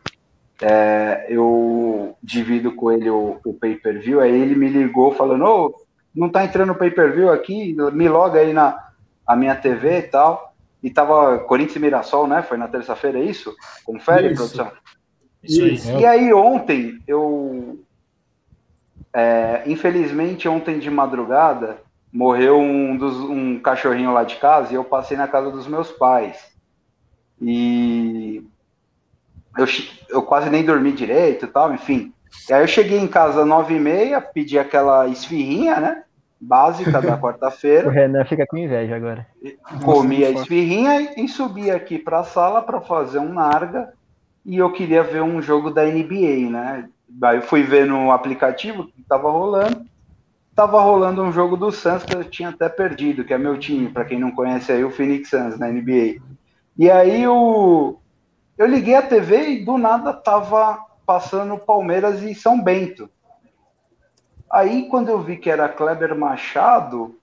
é, eu divido com ele o, o pay-per-view, aí ele me ligou falando, ô, não tá entrando pay-per-view aqui, me loga aí na a minha TV e tal. E tava Corinthians e Mirassol, né? Foi na terça-feira, é isso? Confere, Isso. produção. Isso aí. Isso. E aí ontem, eu... é, infelizmente, ontem de madrugada, morreu um, dos, um cachorrinho lá de casa e eu passei na casa dos meus pais. E eu, eu quase nem dormi direito e tal, enfim. E aí eu cheguei em casa nove e meia, pedi aquela esfirrinha, né? Básica da quarta-feira. o Renan fica com inveja agora. Comi a esfirrinha e subi aqui para a sala para fazer um narga. E eu queria ver um jogo da NBA, né? Aí eu fui ver no aplicativo que estava rolando. Tava rolando um jogo do Suns que eu tinha até perdido, que é meu time, para quem não conhece aí, o Phoenix Suns na NBA. E aí o, eu liguei a TV e do nada tava passando Palmeiras e São Bento. Aí quando eu vi que era Kleber Machado,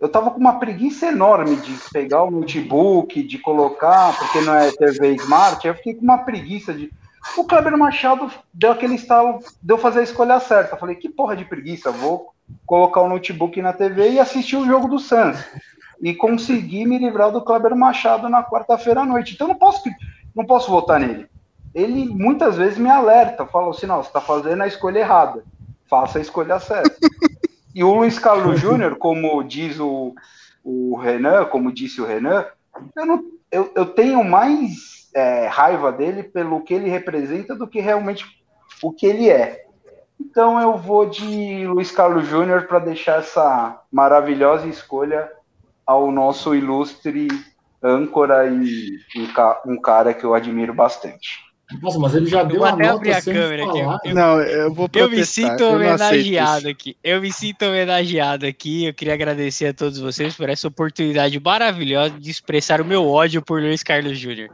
eu tava com uma preguiça enorme de pegar o notebook, de colocar, porque não é TV Smart, eu fiquei com uma preguiça de. O Kleber Machado deu aquele estalo, deu fazer a escolha certa. Eu falei, que porra de preguiça, vou colocar o notebook na TV e assistir o jogo do Suns. E consegui me livrar do Kleber Machado na quarta-feira à noite. Então não posso não posso votar nele. Ele muitas vezes me alerta, fala assim: não, você está fazendo a escolha errada, faça a escolha certa. E o Luiz Carlos Júnior, como diz o, o Renan, como disse o Renan, eu, não, eu, eu tenho mais é, raiva dele pelo que ele representa do que realmente o que ele é. Então eu vou de Luiz Carlos Júnior para deixar essa maravilhosa escolha ao nosso ilustre âncora e um, um cara que eu admiro bastante. Nossa, mas ele já deu a nota abrir a câmera aqui. Eu, não, eu vou Eu me sinto homenageado aqui. Eu me sinto homenageado aqui. Eu queria agradecer a todos vocês por essa oportunidade maravilhosa de expressar o meu ódio por Luiz Carlos Júnior.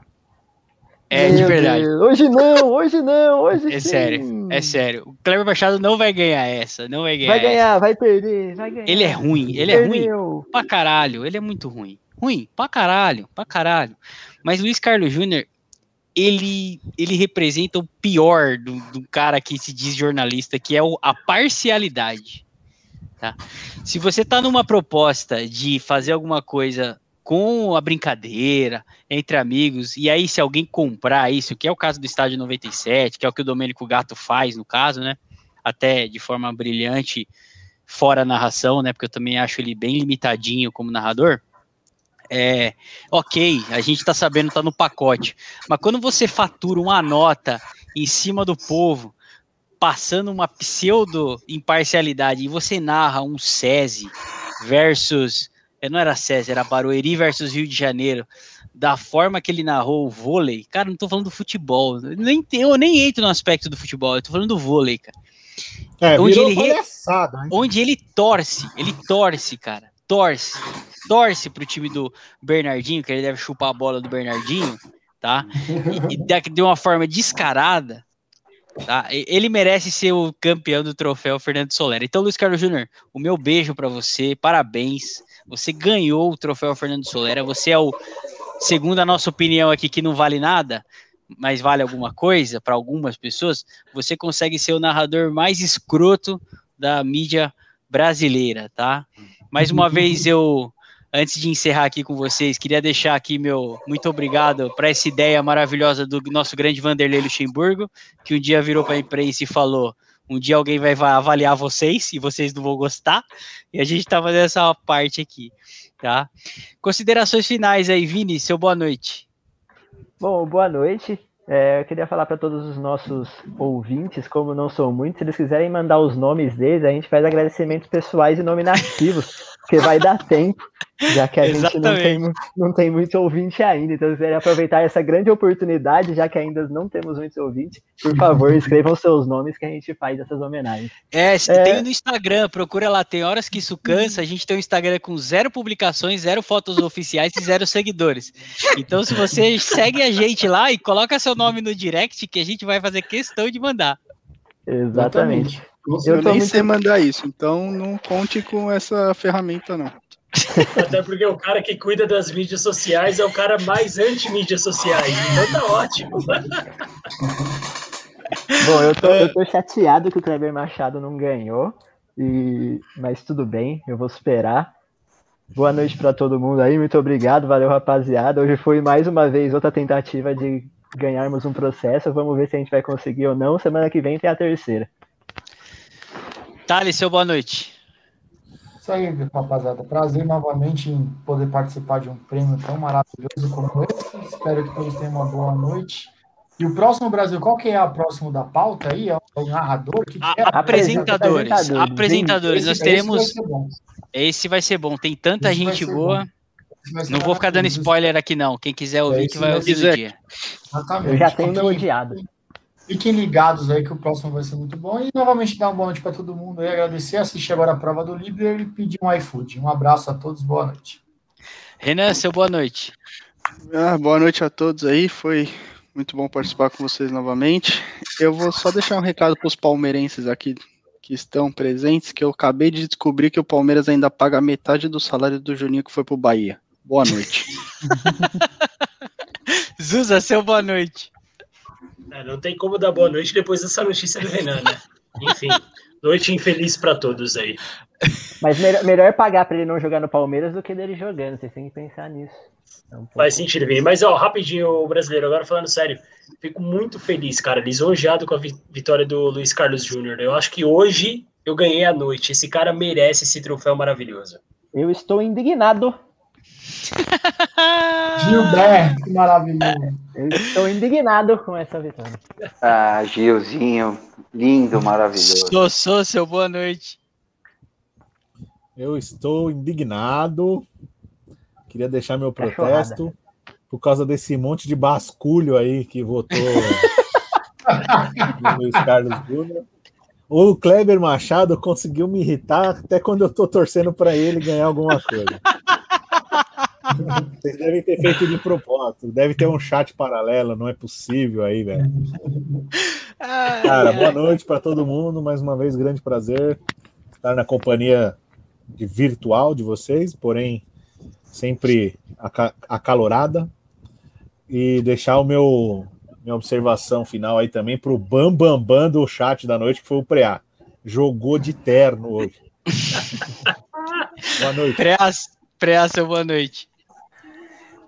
É, meu de verdade. Deus. Hoje não, hoje não, hoje É sim. sério, é sério. O Kleber Machado não vai ganhar essa, não vai ganhar. Vai ganhar, essa. vai perder, vai ganhar. Ele é ruim, ele Perdeu. é ruim pra caralho, ele é muito ruim. Ruim, pra caralho, pra caralho. Mas Luiz Carlos Júnior, ele, ele representa o pior do, do, cara que se diz jornalista, que é o, a parcialidade. Tá? Se você tá numa proposta de fazer alguma coisa com a brincadeira, entre amigos, e aí se alguém comprar isso, que é o caso do Estádio 97, que é o que o Domênico Gato faz no caso, né? Até de forma brilhante, fora a narração, né? Porque eu também acho ele bem limitadinho como narrador é, ok, a gente está sabendo, está no pacote. Mas quando você fatura uma nota em cima do povo, passando uma pseudo imparcialidade, e você narra um SESI versus. É, não era SESI, era Barueri versus Rio de Janeiro, da forma que ele narrou o vôlei. Cara, não estou falando do futebol. Nem, eu nem entro no aspecto do futebol, eu tô falando do vôlei, cara. É, onde, ele, onde ele torce, ele torce, cara torce, torce pro time do Bernardinho, que ele deve chupar a bola do Bernardinho, tá? E, e de uma forma descarada, tá? Ele merece ser o campeão do troféu Fernando Solera. Então, Luiz Carlos Júnior, o meu beijo para você, parabéns. Você ganhou o troféu Fernando Solera. Você é o, segundo a nossa opinião aqui, que não vale nada, mas vale alguma coisa para algumas pessoas. Você consegue ser o narrador mais escroto da mídia brasileira, tá? Mais uma vez eu antes de encerrar aqui com vocês, queria deixar aqui meu muito obrigado para essa ideia maravilhosa do nosso grande Vanderlei Luxemburgo, que um dia virou para a imprensa e falou: um dia alguém vai avaliar vocês e vocês não vão gostar, e a gente está fazendo essa parte aqui, tá? Considerações finais aí, Vini, seu boa noite. Bom, boa noite. É, eu queria falar para todos os nossos ouvintes, como não são muitos, se eles quiserem mandar os nomes deles, a gente faz agradecimentos pessoais e nominativos, porque vai dar tempo, já que a gente não tem, não tem muito ouvinte ainda. Então, se quiserem aproveitar essa grande oportunidade, já que ainda não temos muitos ouvintes, por favor, escrevam seus nomes que a gente faz essas homenagens. É, é... tem no Instagram, procura lá, tem horas que isso cansa, a gente tem um Instagram com zero publicações, zero fotos oficiais e zero seguidores. Então, se você segue a gente lá e coloca seu nome no direct que a gente vai fazer questão de mandar. Exatamente. Eu, eu nem sei mandar isso, então não conte com essa ferramenta, não. Até porque o cara que cuida das mídias sociais é o cara mais anti-mídias sociais, então tá ótimo. Bom, eu tô, eu tô chateado que o Kleber Machado não ganhou, e... mas tudo bem, eu vou superar. Boa noite para todo mundo aí, muito obrigado, valeu rapaziada. Hoje foi mais uma vez outra tentativa de ganharmos um processo. Vamos ver se a gente vai conseguir ou não. Semana que vem tem a terceira. Thales, seu boa noite. Isso aí, rapaziada. Prazer novamente em poder participar de um prêmio tão maravilhoso como esse. Espero que todos tenham uma boa noite. E o próximo Brasil, qual que é o próximo da pauta aí? É o narrador? Que que é? apresentadores. Apresentadores. Apresentadores. Esse- Nós esse teremos. vai ser bom. Esse vai ser bom. Tem tanta Esse vai gente boa. Esse vai Não vou ficar dando spoiler aqui, não. Quem quiser ouvir, esse que vai vai ouvir ser- dia. Exatamente. Eu já tenho meu odiado. Fiquem ligados aí que o próximo vai ser muito bom. E novamente dar uma boa noite para todo mundo aí, agradecer, assistir agora a prova do líder e pedir um iFood. Um abraço a todos, boa noite. Renan, seu boa noite. Ah, boa noite a todos aí, foi muito bom participar com vocês novamente. Eu vou só deixar um recado para os palmeirenses aqui que estão presentes, que eu acabei de descobrir que o Palmeiras ainda paga metade do salário do Juninho que foi pro Bahia. Boa noite. Zuza, seu boa noite. É, não tem como dar boa noite depois dessa notícia do Renan, né? Enfim, noite infeliz para todos aí. Mas melhor, melhor pagar pra ele não jogar no Palmeiras do que dele jogando. Vocês têm que pensar nisso. É um Faz sentido, Vini. Mas, ó, rapidinho, o brasileiro, agora falando sério, fico muito feliz, cara, lisonjeado com a vi- vitória do Luiz Carlos Júnior. Eu acho que hoje eu ganhei a noite. Esse cara merece esse troféu maravilhoso. Eu estou indignado. Gilberto, que maravilhoso. Eu estou indignado com essa vitória. Ah, Gilzinho, lindo, maravilhoso. Sou, sou, seu boa noite. Eu estou indignado. Queria deixar meu Cachorrada. protesto por causa desse monte de basculho aí que votou no Luiz Carlos Júnior. O Kleber Machado conseguiu me irritar até quando eu tô torcendo para ele ganhar alguma coisa. Vocês devem ter feito de propósito. Deve ter um chat paralelo, não é possível aí, velho. Cara, boa noite para todo mundo. Mais uma vez, grande prazer estar na companhia de virtual de vocês, porém sempre aca- acalorada. E deixar o meu minha observação final aí também para o Bam Bam Bam do chat da noite, que foi o Preá. Jogou de terno hoje. boa noite. Preas, seu boa noite.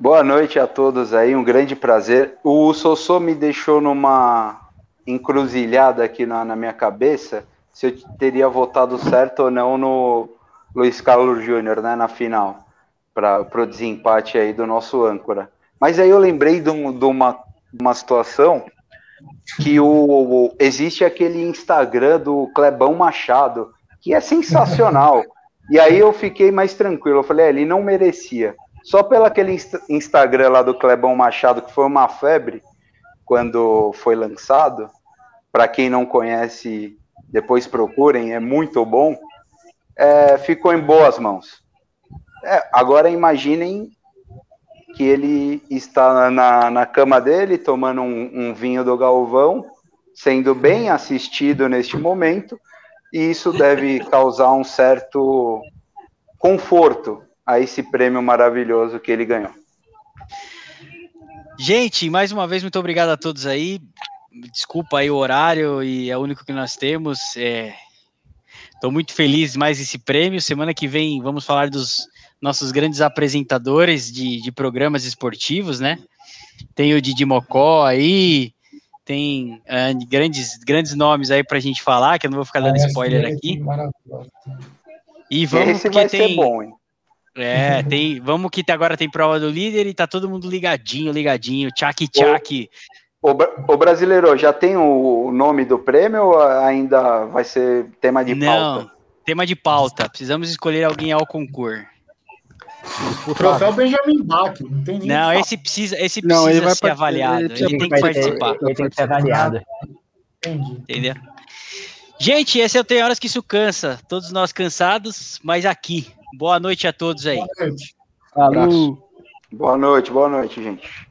Boa noite a todos aí, um grande prazer. O Sossô me deixou numa encruzilhada aqui na, na minha cabeça se eu teria votado certo ou não no Luiz Carlos Júnior, né, na final, para o desempate aí do nosso âncora. Mas aí eu lembrei de, um- de uma, uma situação que o, o- existe aquele Instagram do Clebão Machado, que é sensacional. E aí eu fiquei mais tranquilo. Eu falei, é, ele não merecia. Só pelo aquele insta- Instagram lá do Clebão Machado, que foi uma febre quando foi lançado. Para quem não conhece, depois procurem, é muito bom. É, ficou em boas mãos. É, agora imaginem que ele está na, na cama dele, tomando um, um vinho do Galvão, sendo bem assistido neste momento, e isso deve causar um certo conforto a esse prêmio maravilhoso que ele ganhou. Gente, mais uma vez, muito obrigado a todos aí. Desculpa aí o horário e é o único que nós temos. Estou muito feliz mais esse prêmio. Semana que vem vamos falar dos nossos grandes apresentadores de, de programas esportivos, né? Tem o Didi Mocó aí, tem ah, grandes, grandes nomes aí pra gente falar, que eu não vou ficar dando spoiler aqui. Maravilhoso. E vamos Esse vai tem. ser bom, hein? É, tem. Vamos que agora tem prova do líder e tá todo mundo ligadinho, ligadinho. Tchac, tchac. O, Bra- o brasileiro já tem o nome do prêmio ou ainda vai ser tema de Não, pauta? tema de pauta. Precisamos escolher alguém ao concurso. O troféu Benjamin Bach, não tem nem. Não, o esse precisa, esse Não, precisa ele vai ser part- avaliado. ele Ele, tem que ter- participar, Ele tem que ser avaliado. Entendi. entendeu? Gente, esse é o Tem Horas que Isso Cansa. Todos nós cansados, mas aqui. Boa noite a todos aí. Boa noite. Boa noite, boa noite, gente.